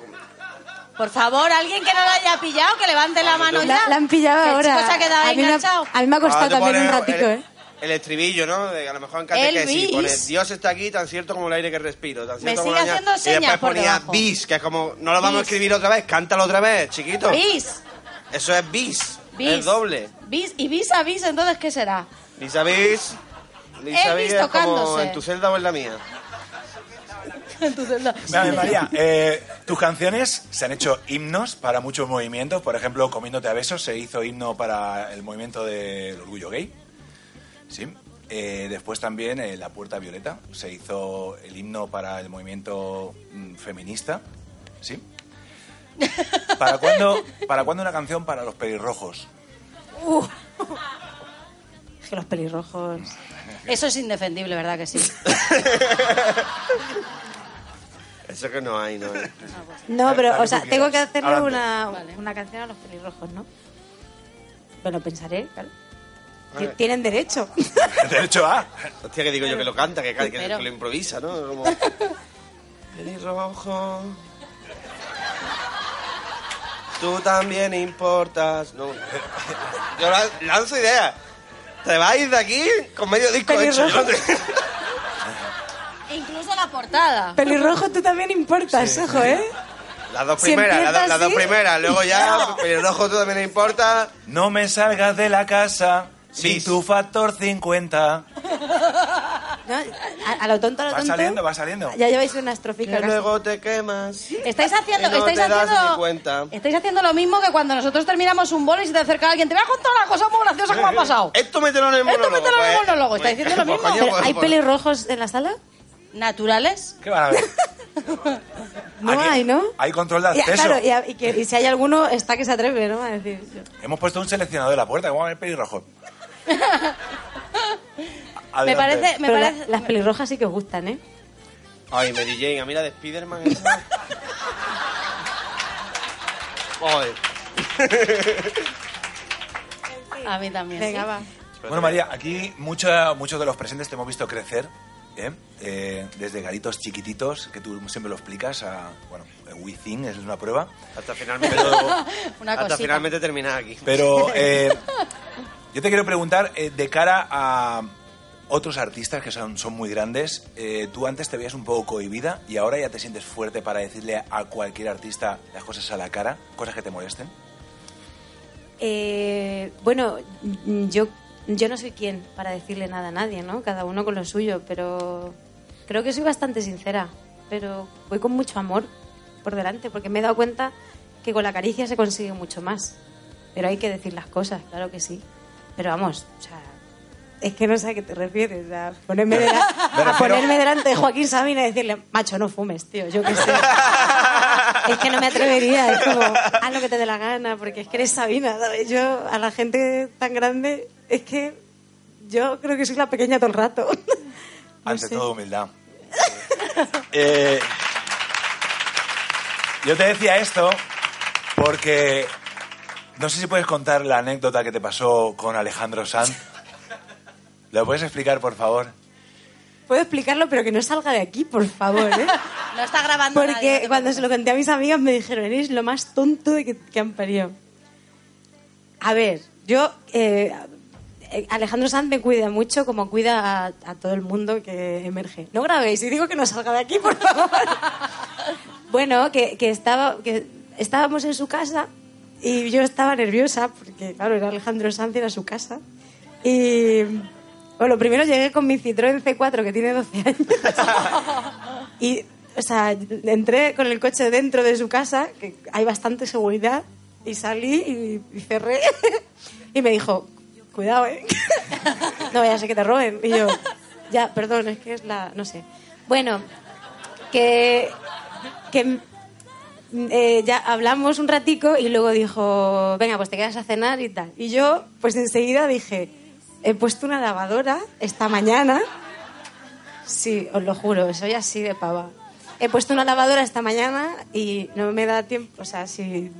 Por favor, alguien que no lo haya pillado, que levante la mano ya. La, la han pillado Que ahora. chico se ha quedado a, mí me a mí me ha costado Ah, también un ratico, el- ¿eh? el estribillo, ¿no? De, a lo mejor en catequesis bis. pone Dios está aquí tan cierto como el aire que respiro. Tan cierto sigue como la mañana". haciendo Y después señas por ponía debajo. bis, que es como, no lo vamos a Bis. escribir otra vez, cántalo otra vez, chiquito. Bis. Eso es bis, Bis. es doble. Bis. ¿Y bis a bis entonces qué será? Vis a vis, vis a Elvis es como en tu celda o en la mía. No. Mira, María, eh, tus canciones se han hecho himnos para muchos movimientos. Por ejemplo, Comiéndote a besos se hizo himno para el movimiento del orgullo gay. Sí. Eh, después también eh, La Puerta Violeta se hizo el himno para el movimiento mm, feminista. ¿Sí? ¿Para cuándo, ¿Para cuándo una canción para los pelirrojos? Uh. Es que los pelirrojos... Eso es indefendible, ¿verdad que sí? Eso que no hay, no hay. No, pero, o sea, tengo que hacerle una, una canción a los pelirrojos, ¿no? Me lo pensaré, claro. Vale. Tienen derecho. Derecho A. Hostia, que digo yo que lo canta, que, que- lo improvisa, ¿no? Como... Pelirrojo. Tú también importas. No. Yo la- lanzo ideas. Te vais de aquí con medio disco hecho. Pelirrojo. Yo te- Incluso la portada. Pelirrojo, tú también importas, ojo, ¿eh? Las dos Si primeras, las, empieza dos- las dos así- primeras. Luego ya, pelirrojo tú también importa. No me salgas de la casa sin Bis. tu factor 50. ¿No? A, a lo tonto, a lo Va tonto. saliendo, va saliendo. Ya lleváis una estrofica Que casi. luego te quemas. Estáis haciendo, Y no estáis te das haciendo, ni cuenta. estáis haciendo lo mismo que cuando nosotros terminamos un bolo y se te acerca alguien, te voy a contar una cosa muy graciosa que me ha pasado. Esto mételo en el Esto monólogo. mételo en el pues. monólogo, ¿estáis diciendo lo Pues, mismo? coño, Pero, pues, ¿Hay pues. pelirrojos en la sala? ¿Naturales? ¿Qué van a ver? No Aquí hay, ¿no? Hay control de Y, acceso. claro, y, a- y que- y si hay alguno, está que se atreve, ¿no? A decir. Hemos puesto un seleccionador de la puerta. ¿Cómo va a haber pelirrojo? Me parece, me Pero la- parece, las pelirrojas sí que os gustan, ¿eh? Ay, Mary Jane, a mí la de Spiderman esa. Joder. a mí también. Venga, sí. va. Bueno, María, aquí mucha- muchos de los presentes te hemos visto crecer. ¿Eh? Eh, desde garitos chiquititos, que tú siempre lo explicas, a, bueno, Within es una prueba. Hasta finalmente, Una hasta finalmente terminar aquí. Pero eh, yo te quiero preguntar, eh, de cara a otros artistas que son, son muy grandes, eh, tú antes te veías un poco cohibida y ahora ya te sientes fuerte para decirle a cualquier artista las cosas a la cara, cosas que te molesten. Eh, bueno, yo, yo no soy quien para decirle nada a nadie, ¿no? Cada uno con lo suyo, pero creo que soy bastante sincera. Pero voy con mucho amor por delante, porque me he dado cuenta que con la caricia se consigue mucho más. Pero hay que decir las cosas, claro que sí. Pero vamos, o sea, es que no sé a qué te refieres. Ponerme, Me a ponerme delante de Joaquín Sabina y decirle, macho, no fumes, tío, yo qué sé. Es que no me atrevería, es como, haz lo que te dé la gana, porque es que eres Sabina, ¿sabes? Yo, a la gente tan grande, es que yo creo que soy la pequeña todo el rato. No Ante sé. todo, humildad. Eh, yo te decía esto porque no sé si puedes contar la anécdota que te pasó con Alejandro Sanz. ¿Lo puedes explicar, por favor? Puedo explicarlo, pero que no salga de aquí, por favor, ¿eh? No está grabando nadie, no Porque te cuando se lo conté a mis amigas me dijeron, eres lo más tonto de que, que han parido. A ver, yo... eh, eh, Alejandro Sanz me cuida mucho como cuida a, a todo el mundo que emerge. No grabéis y digo que no salga de aquí, por favor. bueno, que, que estaba, que estábamos en su casa y yo estaba nerviosa porque, claro, era Alejandro Sanz, era su casa. Y... Bueno, primero llegué con mi Citroën C4 que tiene 12 años. Y, o sea, entré con el coche dentro de su casa, que hay bastante seguridad, y salí y, y cerré. Y me dijo, cuidado, ¿eh? No vaya a ser que te roben. Y yo, ya, perdón, es que es la... no sé. Bueno, que... que eh, ya hablamos un ratico y luego dijo, venga, pues te quedas a cenar y tal. Y yo, pues enseguida dije, he puesto una lavadora esta mañana Sí, os lo juro, soy así de pava. He puesto una lavadora esta mañana y no me da tiempo, o sea, si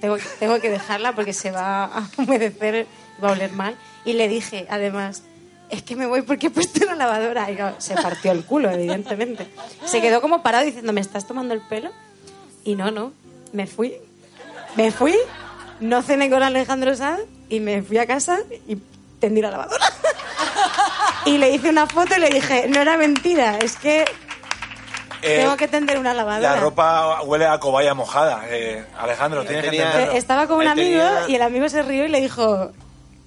tengo, que dejarla porque se va a humedecer, va a oler mal. Y le dije, además, es que me voy porque he puesto una lavadora. Y claro, se partió el culo, evidentemente. Se quedó como parado diciendo, ¿me estás tomando el pelo? Y no, no, me fui. Me fui, no cené con Alejandro Sanz y me fui a casa y tendí la lavadora. Y le hice una foto y le dije, no era mentira, es que Eh, tengo que tender una lavadora. La ropa huele a cobaya mojada. Eh, Alejandro, tienes que tenía- entenderlo. Estaba con un amigo tenía- y el amigo se rió y le dijo,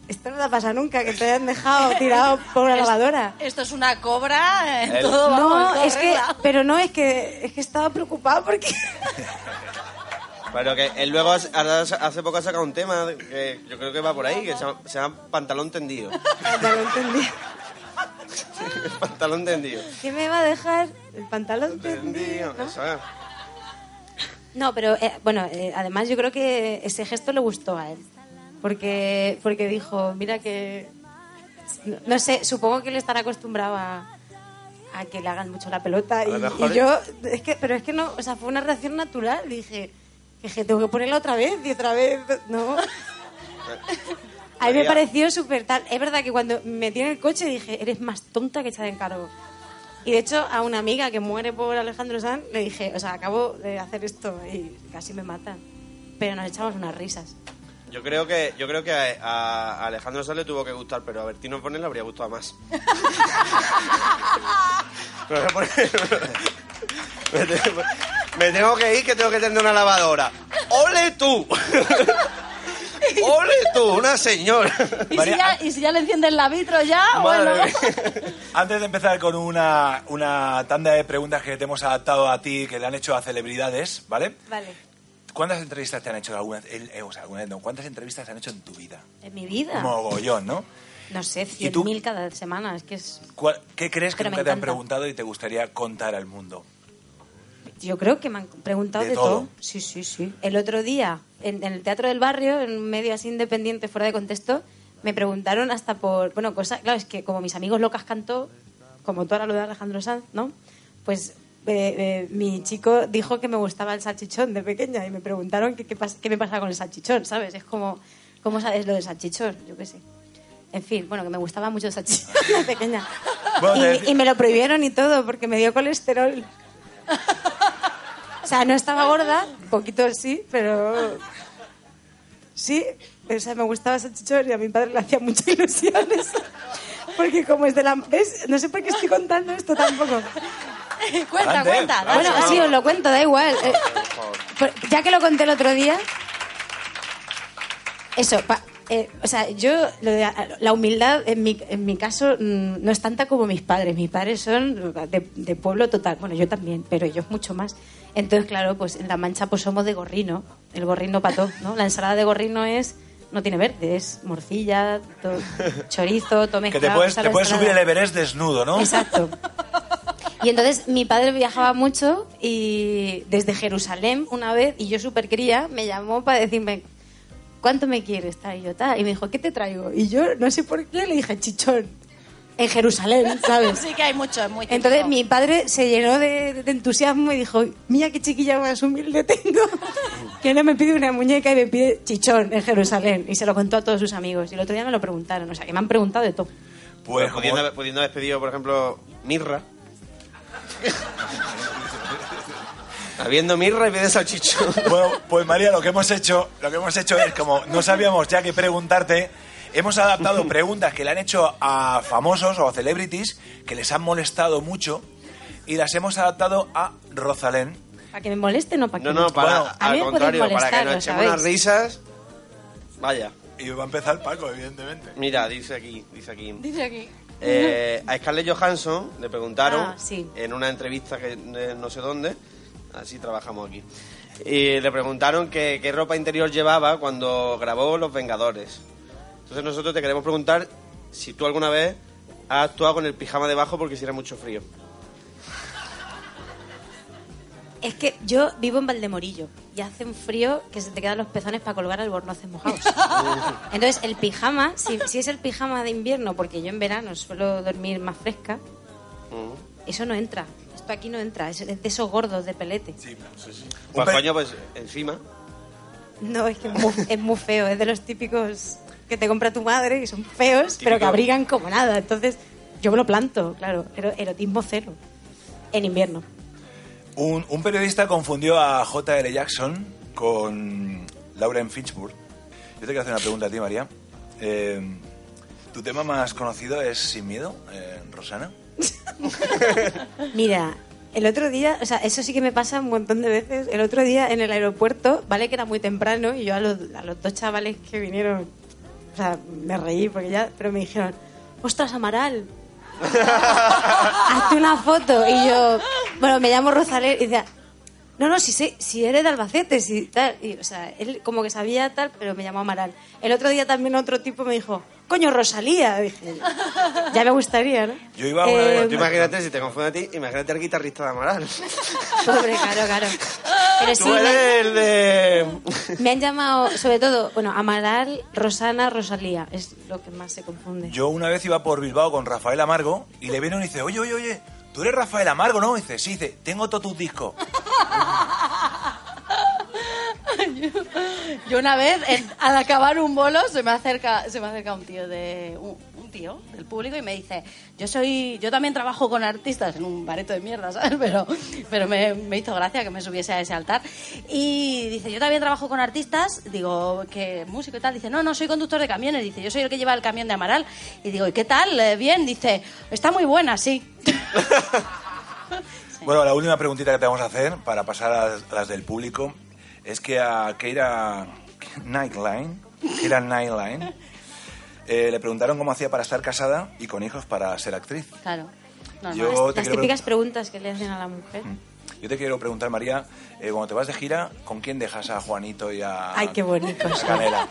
esto no te pasa nunca, que te hayan dejado tirado por una lavadora. Esto es una cobra en El- todo, No, es que, pero no, es que, es que estaba preocupada porque... Pero que él luego hace, hace poco ha sacado un tema que yo creo que va por ahí, que se llama, se llama Pantalón Tendido. Ya lo entendí. Pantalón Tendido. ¿Qué me va a dejar el pantalón tendido? Tendido, ¿no? eso es. No, pero eh, bueno, eh, además yo creo que ese gesto le gustó a él. Porque, porque dijo, mira que... No, no sé, supongo que él estará acostumbrado a, a que le hagan mucho la pelota. Y, y yo, es que, pero es que no, o sea, fue una reacción natural. Dije, que dije, tengo que ponerla otra vez y otra vez, ¿no? A mí me pareció súper tal. Es verdad que cuando me metí en el coche dije, eres más tonta que echar de encargo. Y de hecho, a una amiga que muere por Alejandro Sanz le dije, o sea, acabo de hacer esto y casi me matan. Pero nos echamos unas risas. Yo creo que, yo creo que a, a Alejandro Sanz le tuvo que gustar, pero a Bertino Borne le habría gustado más. Pero me tengo, que ir, que tengo que tener una lavadora. ¡Ole tú! ¡Ole tú! Una señora. ¿Y, si ya, y si ya le encienden la vitro ya, bueno. Antes de empezar con una, una tanda de preguntas que te hemos adaptado a ti, que le han hecho a celebridades, ¿vale? Vale. ¿Cuántas entrevistas te han hecho alguna vez? el- eh, o sea, alguna vez no, ¿Cuántas entrevistas te han hecho en tu vida? En mi vida. Mogollón, ¿no? No sé, ¿Y tú? 100.000 cada semana. Es que es... ¿Cuál- ¿Qué crees que nunca te han preguntado y te gustaría contar al mundo? Yo creo que me han preguntado De de, todo. todo. Sí, sí, sí. El otro día, en, en el Teatro del Barrio, en un medio así independiente, fuera de contexto, me preguntaron hasta por... Bueno, cosas... Claro, es que como mis amigos locas cantó, como toda lo de Alejandro Sanz, ¿no? Pues eh, eh, mi chico dijo que me gustaba el salchichón de pequeña y me preguntaron qué, qué, pas- qué me pasaba con el salchichón, ¿sabes? Es como... ¿Cómo sabes lo del salchichón? Yo qué sé. En fin, bueno, que me gustaba mucho el salchichón de pequeña. Bueno, Y- y me lo prohibieron y todo porque me dio colesterol. O sea, no estaba gorda, un poquito sí, pero sí, o sea, me gustaba ese salchichón y a mi padre le hacía muchas ilusiones. Porque como es de la... ¿Ves? No sé por qué estoy contando esto tampoco. cuenta, Adelante. cuenta. dale, Bueno, sí, os lo cuento, da igual. Eh, por- ya que lo conté el otro día... Eso, pa- eh, o sea, yo, lo de- la humildad en mi, en mi caso mm, no es tanta como mis padres. Mis padres son de, de pueblo total. Bueno, yo también, pero ellos mucho más. Entonces, claro, pues en La Mancha pues somos de gorrino. El gorrino pató, ¿no? La ensalada de gorrino es... No tiene verde, es morcilla, to- chorizo, todo Que te puedes, te subir el Everest desnudo, ¿no? Exacto. Y entonces mi padre viajaba mucho y desde Jerusalén una vez, y yo súper cría, me llamó para decirme, ¿cuánto me quieres? Tal, y yo, tal. Y me dijo, ¿qué te traigo? Y yo, no sé por qué, le dije, chichón. En Jerusalén, ¿sabes? Sí que hay mucho, es muy Entonces mi padre se llenó de, de entusiasmo y dijo, mira qué chiquilla más humilde tengo, que no me pide una muñeca y me pide chichón en Jerusalén. Y se lo contó a todos sus amigos. Y el otro día me lo preguntaron, o sea, que me han preguntado de todo. Pues pudiendo, como- haber- pudiendo haber pedido, por ejemplo, mirra. Habiendo mirra y pide salchichón. Bueno, pues María, lo que hemos hecho, lo que hemos hecho es como no sabíamos ya qué preguntarte, hemos adaptado preguntas que le han hecho a famosos o a celebrities que les han molestado mucho y las hemos adaptado a Rosalén. ¿Para que me moleste no para que No, no, para, Bueno, a al contrario, para que nos echemos unas risas. Vaya, Y va a empezar Paco, evidentemente. mira, dice aquí, dice aquí. Dice aquí. Eh, a Scarlett Johansson le preguntaron Ah, sí. en una entrevista que eh, no sé dónde, así trabajamos aquí, y le preguntaron qué ropa interior llevaba cuando grabó Los Vengadores. Entonces nosotros te queremos preguntar si tú alguna vez has actuado con el pijama debajo porque hiciera mucho frío. Es que yo vivo en Valdemorillo y hace un frío que se te quedan los pezones para colgar albornoces mojados. Entonces, el pijama, si, si es el pijama de invierno, porque yo en verano suelo dormir más fresca, Mm. eso no entra. Esto aquí no entra. Es de esos gordos de pelete. Sí, sí, sí. Pues coño, pues encima. No, es que es muy, es muy feo. Es de los típicos que te compra tu madre, que son feos, pero que abrigan como nada. Entonces, yo me lo planto, claro. Ero- erotismo cero. En invierno. Un, un periodista confundió a J.L. Jackson con Lauren Finchburg. Yo te quiero hacer una pregunta a ti, María. Eh, ¿Tu tema más conocido es Sin Miedo, eh, Rosana? Mira, el otro día, o sea, eso sí que me pasa un montón de veces. El otro día en el aeropuerto, vale que era muy temprano y yo a los, a los dos chavales que vinieron, o sea, me reí porque ya, pero me dijeron, ostras, Amaral, hazte una foto. Y yo, bueno, me llamo Rosalén y decía, no, no, si, sé, si eres de Albacete, si tal. Y, o sea, él como que sabía tal, pero me llamó Amaral. El otro día también otro tipo me dijo, coño, Rosalía. Dije, ya me gustaría, ¿no? Yo iba a una Eh, vez- Tú imagínate, si te confunde a ti, imagínate al guitarrista de Amaral. Pobre, claro, claro. Pero sí, Tú me, eres el de... me han llamado, sobre todo, bueno, Amaral, Rosana, Rosalía. Es lo que más se confunde. Yo una vez iba por Bilbao con Rafael Amargo y le viene y dice, oye, oye, oye, tú eres Rafael Amargo, ¿no? Dice, sí, dice, tengo todos tus discos. Yo una vez, al acabar un bolo, se me acerca, se me acerca un tío de tío del público y me dice, yo soy, yo también trabajo con artistas en un bareto de mierda, ¿sabes? Pero, pero me, me hizo gracia que me subiese a ese altar. Y dice, yo también trabajo con artistas, digo, que músico y tal. Dice, no, no, soy conductor de camiones. Dice, yo soy el que lleva el camión de Amaral. Y digo, ¿y qué tal? Eh, Bien. Dice, está muy buena, sí. Bueno, la última preguntita que te vamos a hacer para pasar a las, a las del público es que a Keira Nightline, Keira Nightline, eh, le preguntaron cómo hacía para estar casada y con hijos para ser actriz. Claro. Yo te, Las quiero típicas pre- preguntas que le hacen a la mujer. yo te quiero preguntar, María, eh, cuando te vas de gira, ¿con quién dejas a Juanito y a, Ay, qué bonitos. a Canela?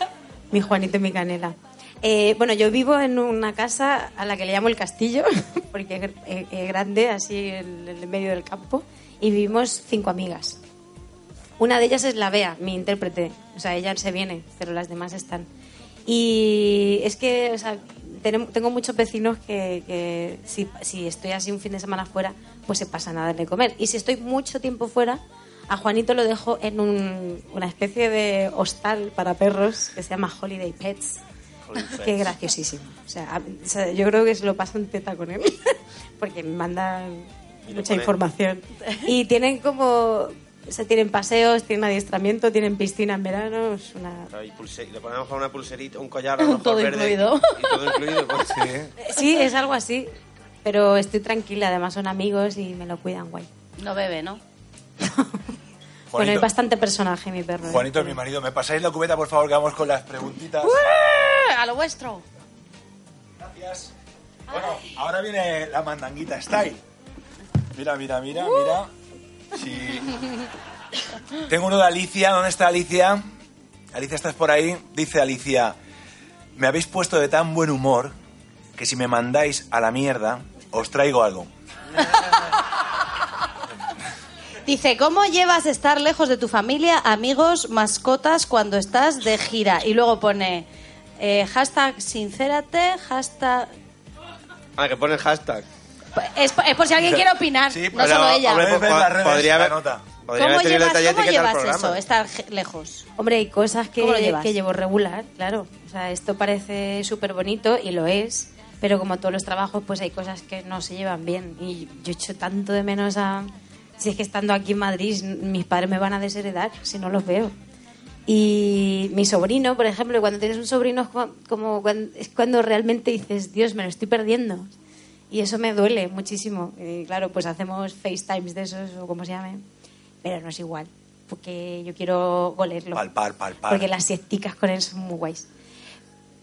Mi Juanito y mi Canela. Eh, bueno, yo vivo en una casa a la que le llamo el castillo, porque es eh, eh, grande, así en el medio del campo, y vivimos cinco amigas. Una de ellas es la Bea, mi intérprete. O sea, ella se viene, pero las demás están. Y es que, o sea, tengo muchos vecinos que, que si, si estoy así un fin de semana fuera, pues se pasan a darle comer. Y si estoy mucho tiempo fuera, a Juanito lo dejo en un- una especie de hostal para perros que se llama Holiday Pets. Qué graciosísimo. O sea, a- o sea, yo creo que se lo paso en teta con él, porque me mandan mucha información. Y tienen como... O sea, tienen paseos, tienen adiestramiento, tienen piscina en verano. Es una... Y pulse- le ponemos a una pulserita, un collar a lo mejor Todo verde. incluido. Y todo incluido. pues. Sí, es algo así. Pero estoy tranquila, además son amigos y me lo cuidan guay. No bebe, ¿no? Bueno, es Juanito, bastante personaje mi perro. ¿eh? Juanito es mi marido. ¿Me pasáis la cubeta, por favor, que vamos con las preguntitas? A lo vuestro. Gracias. Bueno, ahora viene la mandanguita style. Mira, mira, mira, mira. Sí. Tengo uno de Alicia. ¿Dónde está Alicia? Alicia, ¿estás por ahí? Dice Alicia, me habéis puesto de tan buen humor que si me mandáis a la mierda, os traigo algo. Dice, ¿cómo llevas estar lejos de tu familia, amigos, mascotas cuando estás de gira? Y luego pone eh, hashtag sincérate, hashtag... Ah, que pone hashtag. Es, es por si alguien quiere opinar, Sí, no pero, solo ella. hombre, Puedes ver po- las redes, podría la haber, nota. podría ¿Cómo haber tenido el llevas, detalle cómo el llevas programa. eso, estar je- lejos? Hombre, hay cosas que, ¿Cómo lo llevas? que llevo regular, claro. O sea, esto parece súper bonito y lo es, pero como todos los trabajos, pues hay cosas que no se llevan bien. Y yo echo tanto de menos a... Si es que estando aquí en Madrid, mis padres me van a desheredar si no los veo. Y mi sobrino, por ejemplo, cuando tienes un sobrino es cua- como es cuando realmente dices, Dios, me lo estoy perdiendo. Y eso me duele muchísimo. Y claro, pues hacemos FaceTimes de esos o como se llame. Pero no es igual, porque yo quiero olerlo. Palpar, palpar. Porque las siesticas con él son muy guays.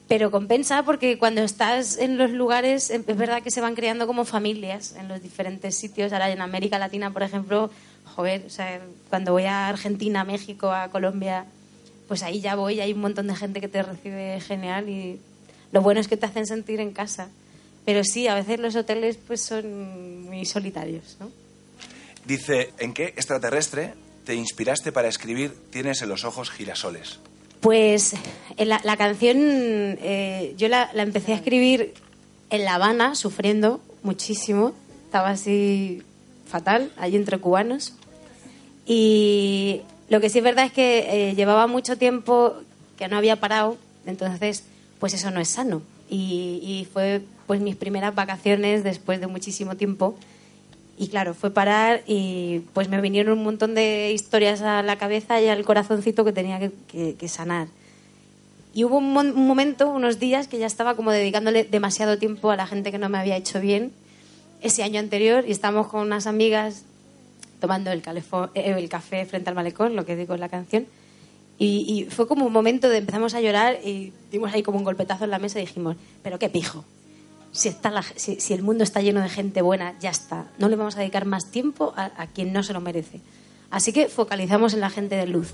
Pero compensa porque cuando estás en los lugares, em, es verdad que se van creando como familias en los diferentes sitios. Ahora en América Latina, por ejemplo, joder, o sea, cuando voy a Argentina, México, a Colombia, pues ahí ya voy, hay un montón de gente que te recibe genial y lo bueno es que te hacen sentir en casa. Pero sí, a veces los hoteles pues son muy solitarios, ¿no? Dice, ¿en qué extraterrestre te inspiraste para escribir Tienes en los ojos girasoles? Pues la, la canción eh, yo la, la empecé a escribir en La Habana, sufriendo muchísimo. Estaba así fatal, allí entre cubanos. Y lo que sí es verdad es que eh, llevaba mucho tiempo que no había parado, entonces pues eso no es sano. Y, y fue pues mis primeras vacaciones después de muchísimo tiempo. Y claro, fue parar y pues me vinieron un montón de historias a la cabeza y al corazoncito que tenía que, sanar. Y hubo un, momento, unos días, que ya estaba como dedicándole demasiado tiempo a la gente que no me había hecho bien ese año anterior y estábamos con unas amigas tomando el, eh, café frente al malecón, lo que digo en la canción. Y, y fue como un momento de empezamos a llorar y dimos ahí como un golpetazo en la mesa y dijimos, pero qué pijo. Si, está si, el mundo está lleno de gente buena, ya está. No le vamos a dedicar más tiempo a, a quien no se lo merece. Así que focalizamos en la gente de luz.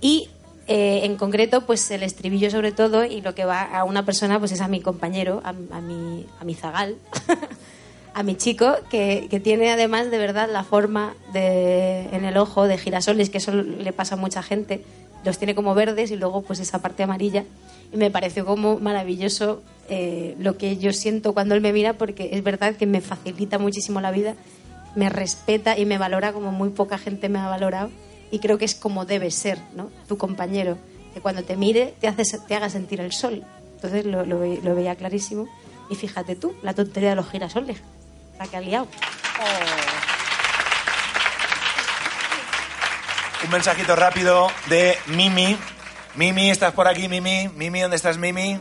Y eh, en concreto, pues el estribillo sobre todo y lo que va a una persona, pues es a mi compañero, a, a mi, a mi zagal, a mi chico, que, que tiene además de verdad la forma de, en el ojo de girasoles, que eso le pasa a mucha gente. Los tiene como verdes y luego pues esa parte amarilla. Y me pareció como maravilloso eh, lo que yo siento cuando él me mira, porque es verdad que me facilita muchísimo la vida, me respeta y me valora como muy poca gente me ha valorado. Y creo que es como debe ser, ¿no? Tu compañero, que cuando te mire te, hace, te haga sentir el sol. Entonces lo, lo, ve- lo veía clarísimo. Y fíjate tú, la tontería de los girasoles, la que ha liado. Un mensajito rápido de Mimi. Mimi, ¿estás por aquí, Mimi? Mimi, ¿dónde estás, Mimi?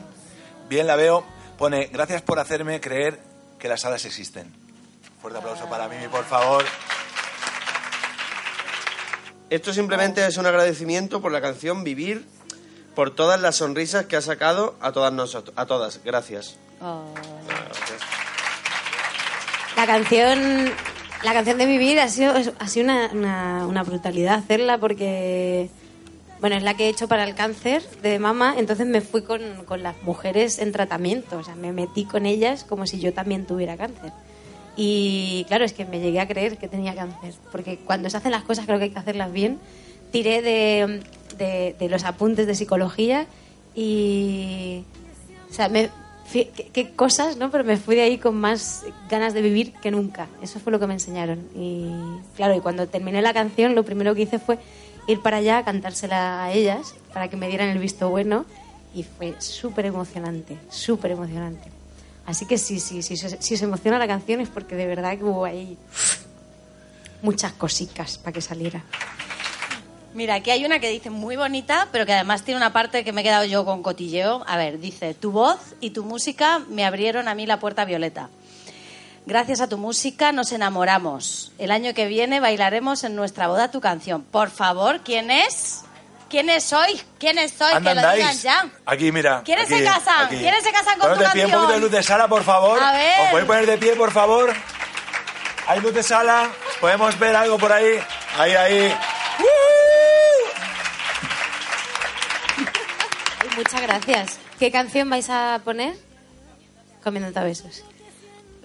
Bien, la veo. Pone, gracias por hacerme creer que las hadas existen. Fuerte aplauso para Mimi, por favor. Esto simplemente es un agradecimiento por la canción Vivir, por todas las sonrisas que ha sacado a todas nosotros, a todas. Gracias. La canción, la canción de Vivir ha sido, ha sido una, una- una brutalidad hacerla porque, bueno, es la que he hecho para el cáncer de mama, entonces me fui con, con las mujeres en tratamiento, o sea, me metí con ellas como si yo también tuviera cáncer. Y claro, es que me llegué a creer que tenía cáncer, porque cuando se hacen las cosas creo que hay que hacerlas bien. Tiré de, de- de los apuntes de psicología y... O sea, me, qué, qué cosas, ¿no? Pero me fui de ahí con más ganas de vivir que nunca. Eso fue lo que me enseñaron. Y claro, y cuando terminé la canción, lo primero que hice fue ir para allá a cantársela a ellas para que me dieran el visto bueno. Y fue súper emocionante, súper emocionante. Así que sí, sí, sí, si, se emociona la canción es porque de verdad que hubo ahí muchas cositas para que saliera. Mira, aquí hay una que dice muy bonita, pero que además tiene una parte que me he quedado yo con cotilleo. A ver, dice, tu voz y tu música me abrieron a mí la puerta violeta. Gracias a tu música nos enamoramos. El año que viene bailaremos en nuestra boda tu canción. Por favor, ¿quién es? ¿Quiénes sois? ¿Quiénes sois? Que lo digan andáis. ya. Aquí, mira. ¿Quiénes aquí, se casan? aquí. ¿Quiénes se casan con Poneros tu de pie, un poquito de luz de sala, por favor. A ver. ¿Os podéis poner de pie, por favor? ¿Hay luz de sala? ¿Podemos ver algo por ahí? Ahí, ahí. Muchas gracias. ¿Qué canción vais a poner? Comiendo besos.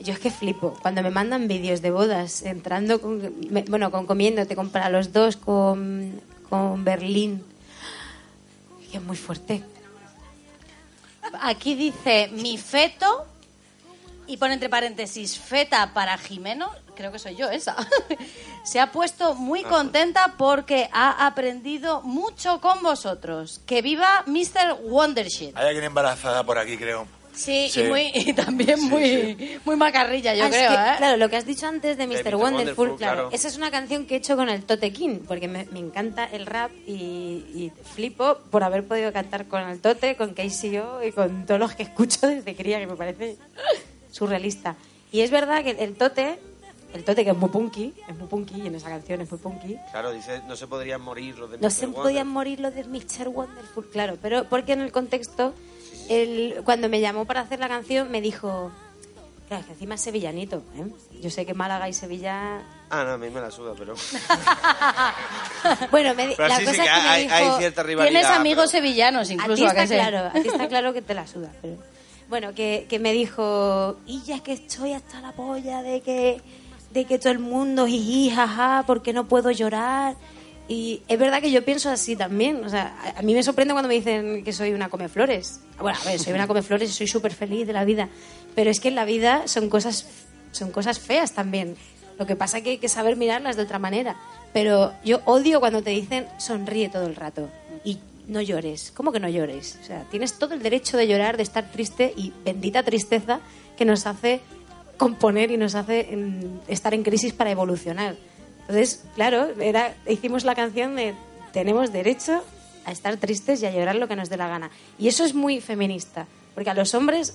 Yo es que flipo. Cuando me mandan vídeos de bodas, entrando con. me- bueno, con comiéndote, con para los dos, con, con Berlín. Y es muy fuerte. Aquí dice mi feto y pone entre paréntesis feta para Jimeno, creo que soy yo esa. Se ha puesto muy contenta porque ha aprendido mucho con vosotros. Que viva Mr. Wondershit. Hay alguien embarazada por aquí, creo. Sí, Sí. Y, muy, y también Sí, muy, muy macarrilla, yo Ah, es creo, que, ¿eh? Claro, lo que has dicho antes de Mr. Mr. Wonderful, Wonderful, claro. claro. Esa es una canción que he hecho con el Tote King, porque me, me encanta el rap y, y flipo por haber podido cantar con el Tote, con KCO y con todos los que escucho desde cría, que me parece surrealista. Y es verdad que el Tote, el Tote que es muy punky, es muy punky, y en esa canción es muy punky, Claro, dice, no se podrían morir los de no Mr. se Wonder. podían morir los de Mr. Wonderful, claro, pero porque en el contexto, él, cuando me llamó para hacer la canción, me dijo, claro, es que encima es sevillanito, ¿eh? Yo sé que Málaga y Sevilla... Ah, no, a mí me la suda, pero... Bueno, me, Pero la sí, cosa sí es que que me dijo... hay cierta rivalidad. Tienes amigos pero- sevillanos, a ti incluso, ¿a está que sí? claro, a ti está claro que te la suda, pero... Bueno, que, que me dijo, y ya que estoy hasta la polla de que, de que todo el mundo jiji, jaja, porque no puedo llorar. Y es verdad que yo pienso así también. O sea, a, mí me sorprende cuando me dicen que soy una comeflores. Bueno, a ver, soy una comeflores y soy súper feliz de la vida. Pero es que en la vida son cosas, son cosas feas también. Lo que pasa es que hay que saber mirarlas de otra manera. Pero yo odio cuando te dicen sonríe todo el rato y no llores. ¿Cómo que no llores? O sea, tienes todo el derecho de llorar, de estar triste y bendita tristeza que nos hace componer y nos hace mm, estar en crisis para evolucionar. Entonces, claro, era, hicimos la canción de tenemos derecho a estar tristes y a llorar lo que nos dé la gana. Y eso es muy feminista, porque a los hombres,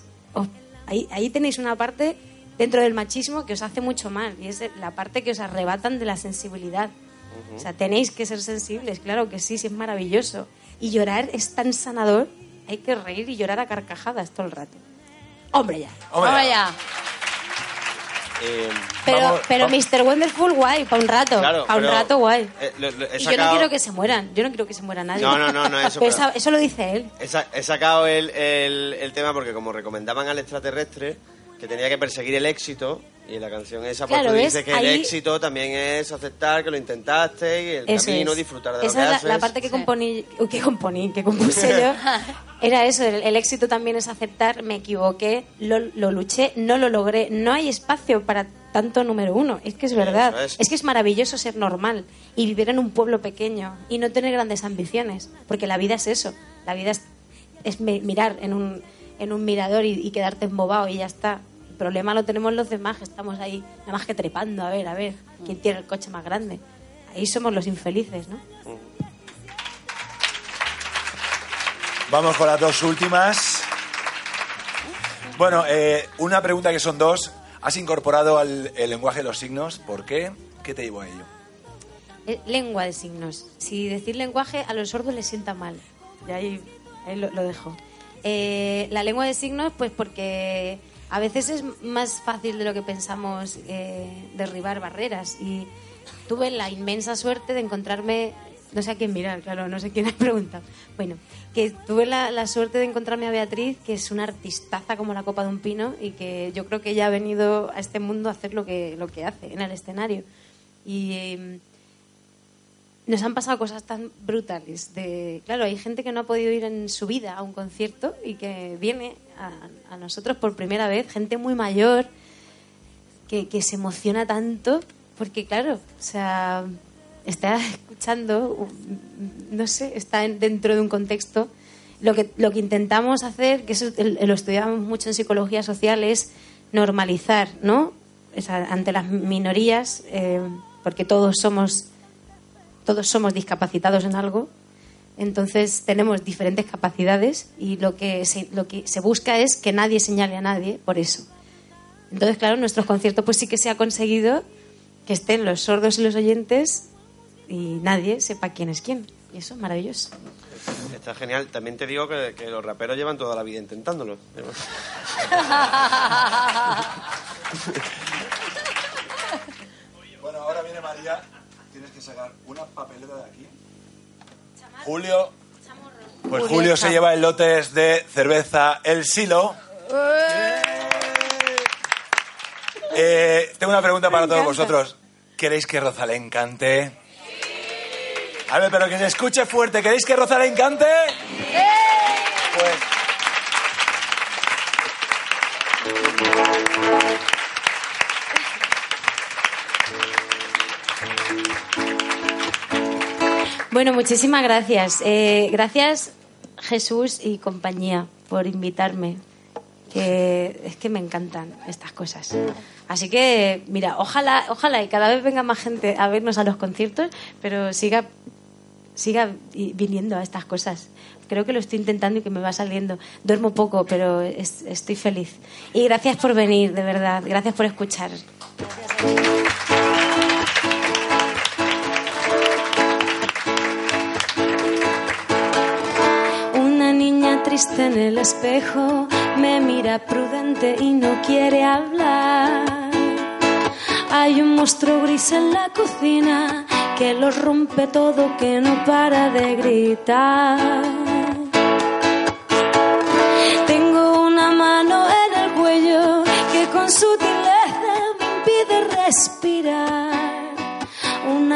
ahí, ahí tenéis una parte dentro del machismo que os hace mucho mal, y es la parte que os arrebatan de la sensibilidad. O sea, tenéis que ser sensibles, claro que sí, sí es maravilloso. Y llorar es tan sanador, hay que reír y llorar a carcajadas todo el rato. Hombre ya. Hombre, allá. Eh, Pero, Vamos, pero vamos. Mr. Wonderful guay, para un rato. Claro, para un pero, rato guay. eh, lo- lo- y yo no sacado- quiero que se mueran, yo no quiero que se muera nadie. No, no, no, no, eso, Pero pero- esa- eso lo dice él. He sacado el, el- el tema porque como recomendaban al extraterrestre que tenía que perseguir el éxito y la canción esa Claro, ¿ves? dices que Ahí- el éxito también es aceptar que lo intentaste y el Eso camino, es. disfrutar de lo Esa que es la, haces. la parte que componí, que componí, que compuse yo. Era eso, el, el éxito también es aceptar, me equivoqué, lo, lo luché, no lo logré. No hay espacio para tanto número uno. Es que es verdad. Eso es. que es maravilloso ser normal y vivir en un pueblo pequeño y no tener grandes ambiciones. Porque la vida es eso. La vida es, es mi- mirar en un, en un mirador y, y quedarte embobado y ya está. El problema lo tenemos los demás, que estamos ahí nada más que trepando, a ver, a ver, quién tiene el coche más grande. Ahí somos los infelices, ¿no? Vamos con las dos últimas. Bueno, eh, una pregunta que son dos. ¿Has incorporado al, el lenguaje de los signos? ¿Por qué? ¿Qué te llevó a ello? Eh, Lengua de signos. Si decir lenguaje a los sordos les sienta mal. Y ahí, ahí lo, lo dejo. Eh, la lengua de signos, pues porque a veces es más fácil de lo que pensamos eh, derribar barreras. Y tuve la inmensa suerte de encontrarme, no sé a quién mirar, claro, no sé quién ha preguntado. Bueno, que tuve la, suerte de encontrarme a Beatriz, que es una artistaza como la copa de un pino y que yo creo que ella ha venido a este mundo a hacer lo que, lo que hace en el escenario. Y. eh, nos han pasado cosas tan brutales. De, claro, hay gente que no ha podido ir en su vida a un concierto y que viene a, a nosotros por primera vez, gente muy mayor que, que se emociona tanto porque, claro, o sea, está escuchando, no sé, está en- dentro de un contexto. Lo que, lo que intentamos hacer, que eso lo estudiamos mucho en psicología social, es normalizar, ¿no? O sea, ante las minorías, eh, porque todos somos todos somos discapacitados en algo, entonces tenemos diferentes capacidades y lo que se, lo que se busca es que nadie señale a nadie por eso. Entonces, claro, en nuestros conciertos pues sí que se ha conseguido que estén los sordos y los oyentes y nadie sepa quién es quién. Y eso es maravilloso. Está genial. También te digo que, que los raperos llevan toda la vida intentándolo. Bueno, ahora viene María. Tienes que sacar una papeleta de aquí. Julio. Pues Julio Julio se lleva el lotes de cerveza El Silo. Eh, tengo una pregunta para todos vosotros. ¿Queréis que Rosalén cante? A ver, pero que se escuche fuerte. ¿Queréis que Rosalén cante? Pues... Bueno, muchísimas gracias. Eh, gracias Jesús y compañía por invitarme. Que es que me encantan estas cosas. Así que, mira, ojalá, ojalá y cada vez venga más gente a vernos a los conciertos, pero siga, siga viniendo a estas cosas. Creo que lo estoy intentando y que me va saliendo. Duermo poco, pero es- estoy feliz. Y gracias por venir, de verdad. Gracias por escuchar. En el espejo me mira prudente y no quiere hablar. Hay un monstruo gris en la cocina que lo rompe todo, que no para de gritar. Tengo una mano en el cuello que con sutileza me impide respirar.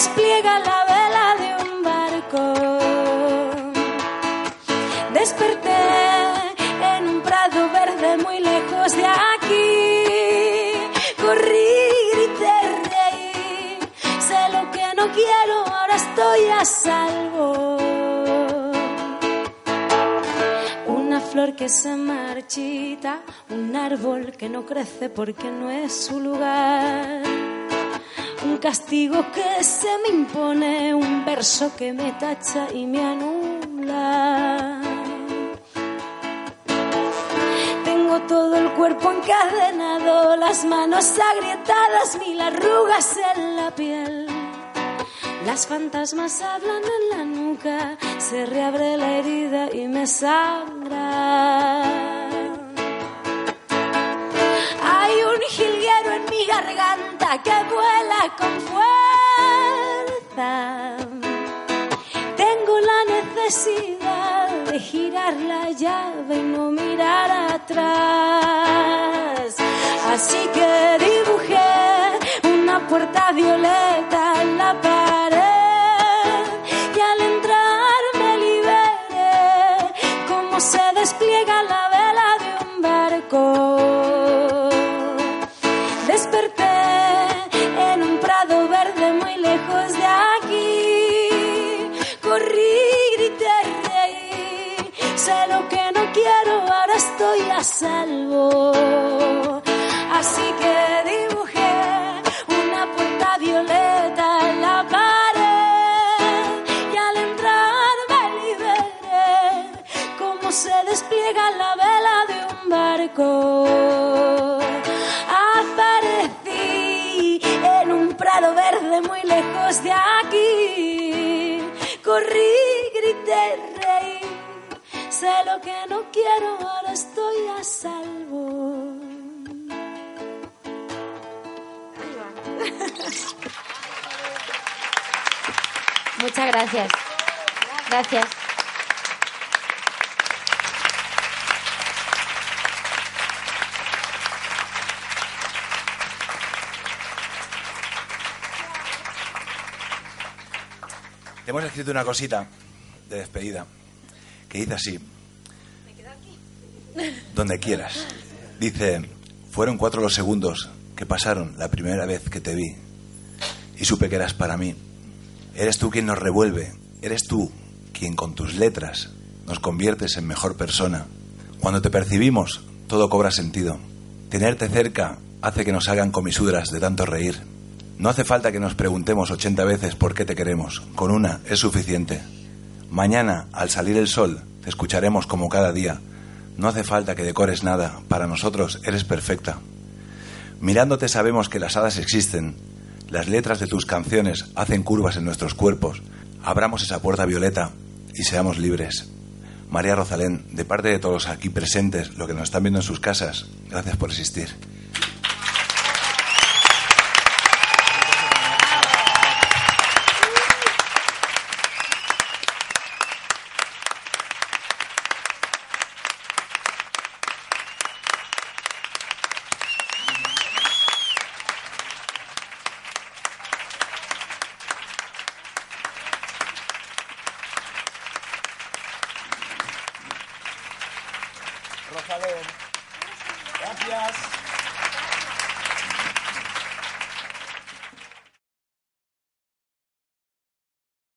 despliega la vela de un barco. Desperté en un prado verde muy lejos de aquí. Corrí, grité, reí. Sé lo que no quiero, ahora estoy a salvo. Una flor que se marchita, un árbol que no crece porque no es su lugar. Castigo que se me impone, un verso que me tacha y me anula. Tengo todo el cuerpo encadenado, las manos agrietadas, mil arrugas en la piel. Las fantasmas hablan en la nuca, se reabre la herida y me sangra. Hay un jilguero mi garganta que vuela con fuerza. Tengo la necesidad de girar la llave y no mirar atrás. Así que dibujé una puerta violeta quiero, ahora estoy a salvo. Así que dibujé una puerta violeta en la pared. Y al entrar me liberé como se despliega la vela de un barco. Aparecí en un prado verde muy lejos de aquí. Corrí, grité. Sé lo que no quiero, ahora estoy a salvo. Muchas gracias. Gracias. Te hemos escrito una cosita de despedida que dice así. Donde quieras. Dice, fueron cuatro los segundos que pasaron la primera vez que te vi y supe que eras para mí. Eres tú quien nos revuelve, eres tú quien con tus letras nos conviertes en mejor persona. Cuando te percibimos, todo cobra sentido. Tenerte cerca hace que nos hagan comisuras de tanto reír. No hace falta que nos preguntemos 80 veces por qué te queremos. Con una es suficiente. Mañana, al salir el sol, te escucharemos como cada día. No hace falta que decores nada. Para nosotros eres perfecta. Mirándote sabemos que las hadas existen. Las letras de tus canciones hacen curvas en nuestros cuerpos. Abramos esa puerta violeta y seamos libres. María Rosalén, de parte de todos aquí presentes, lo que nos están viendo en sus casas, gracias por existir.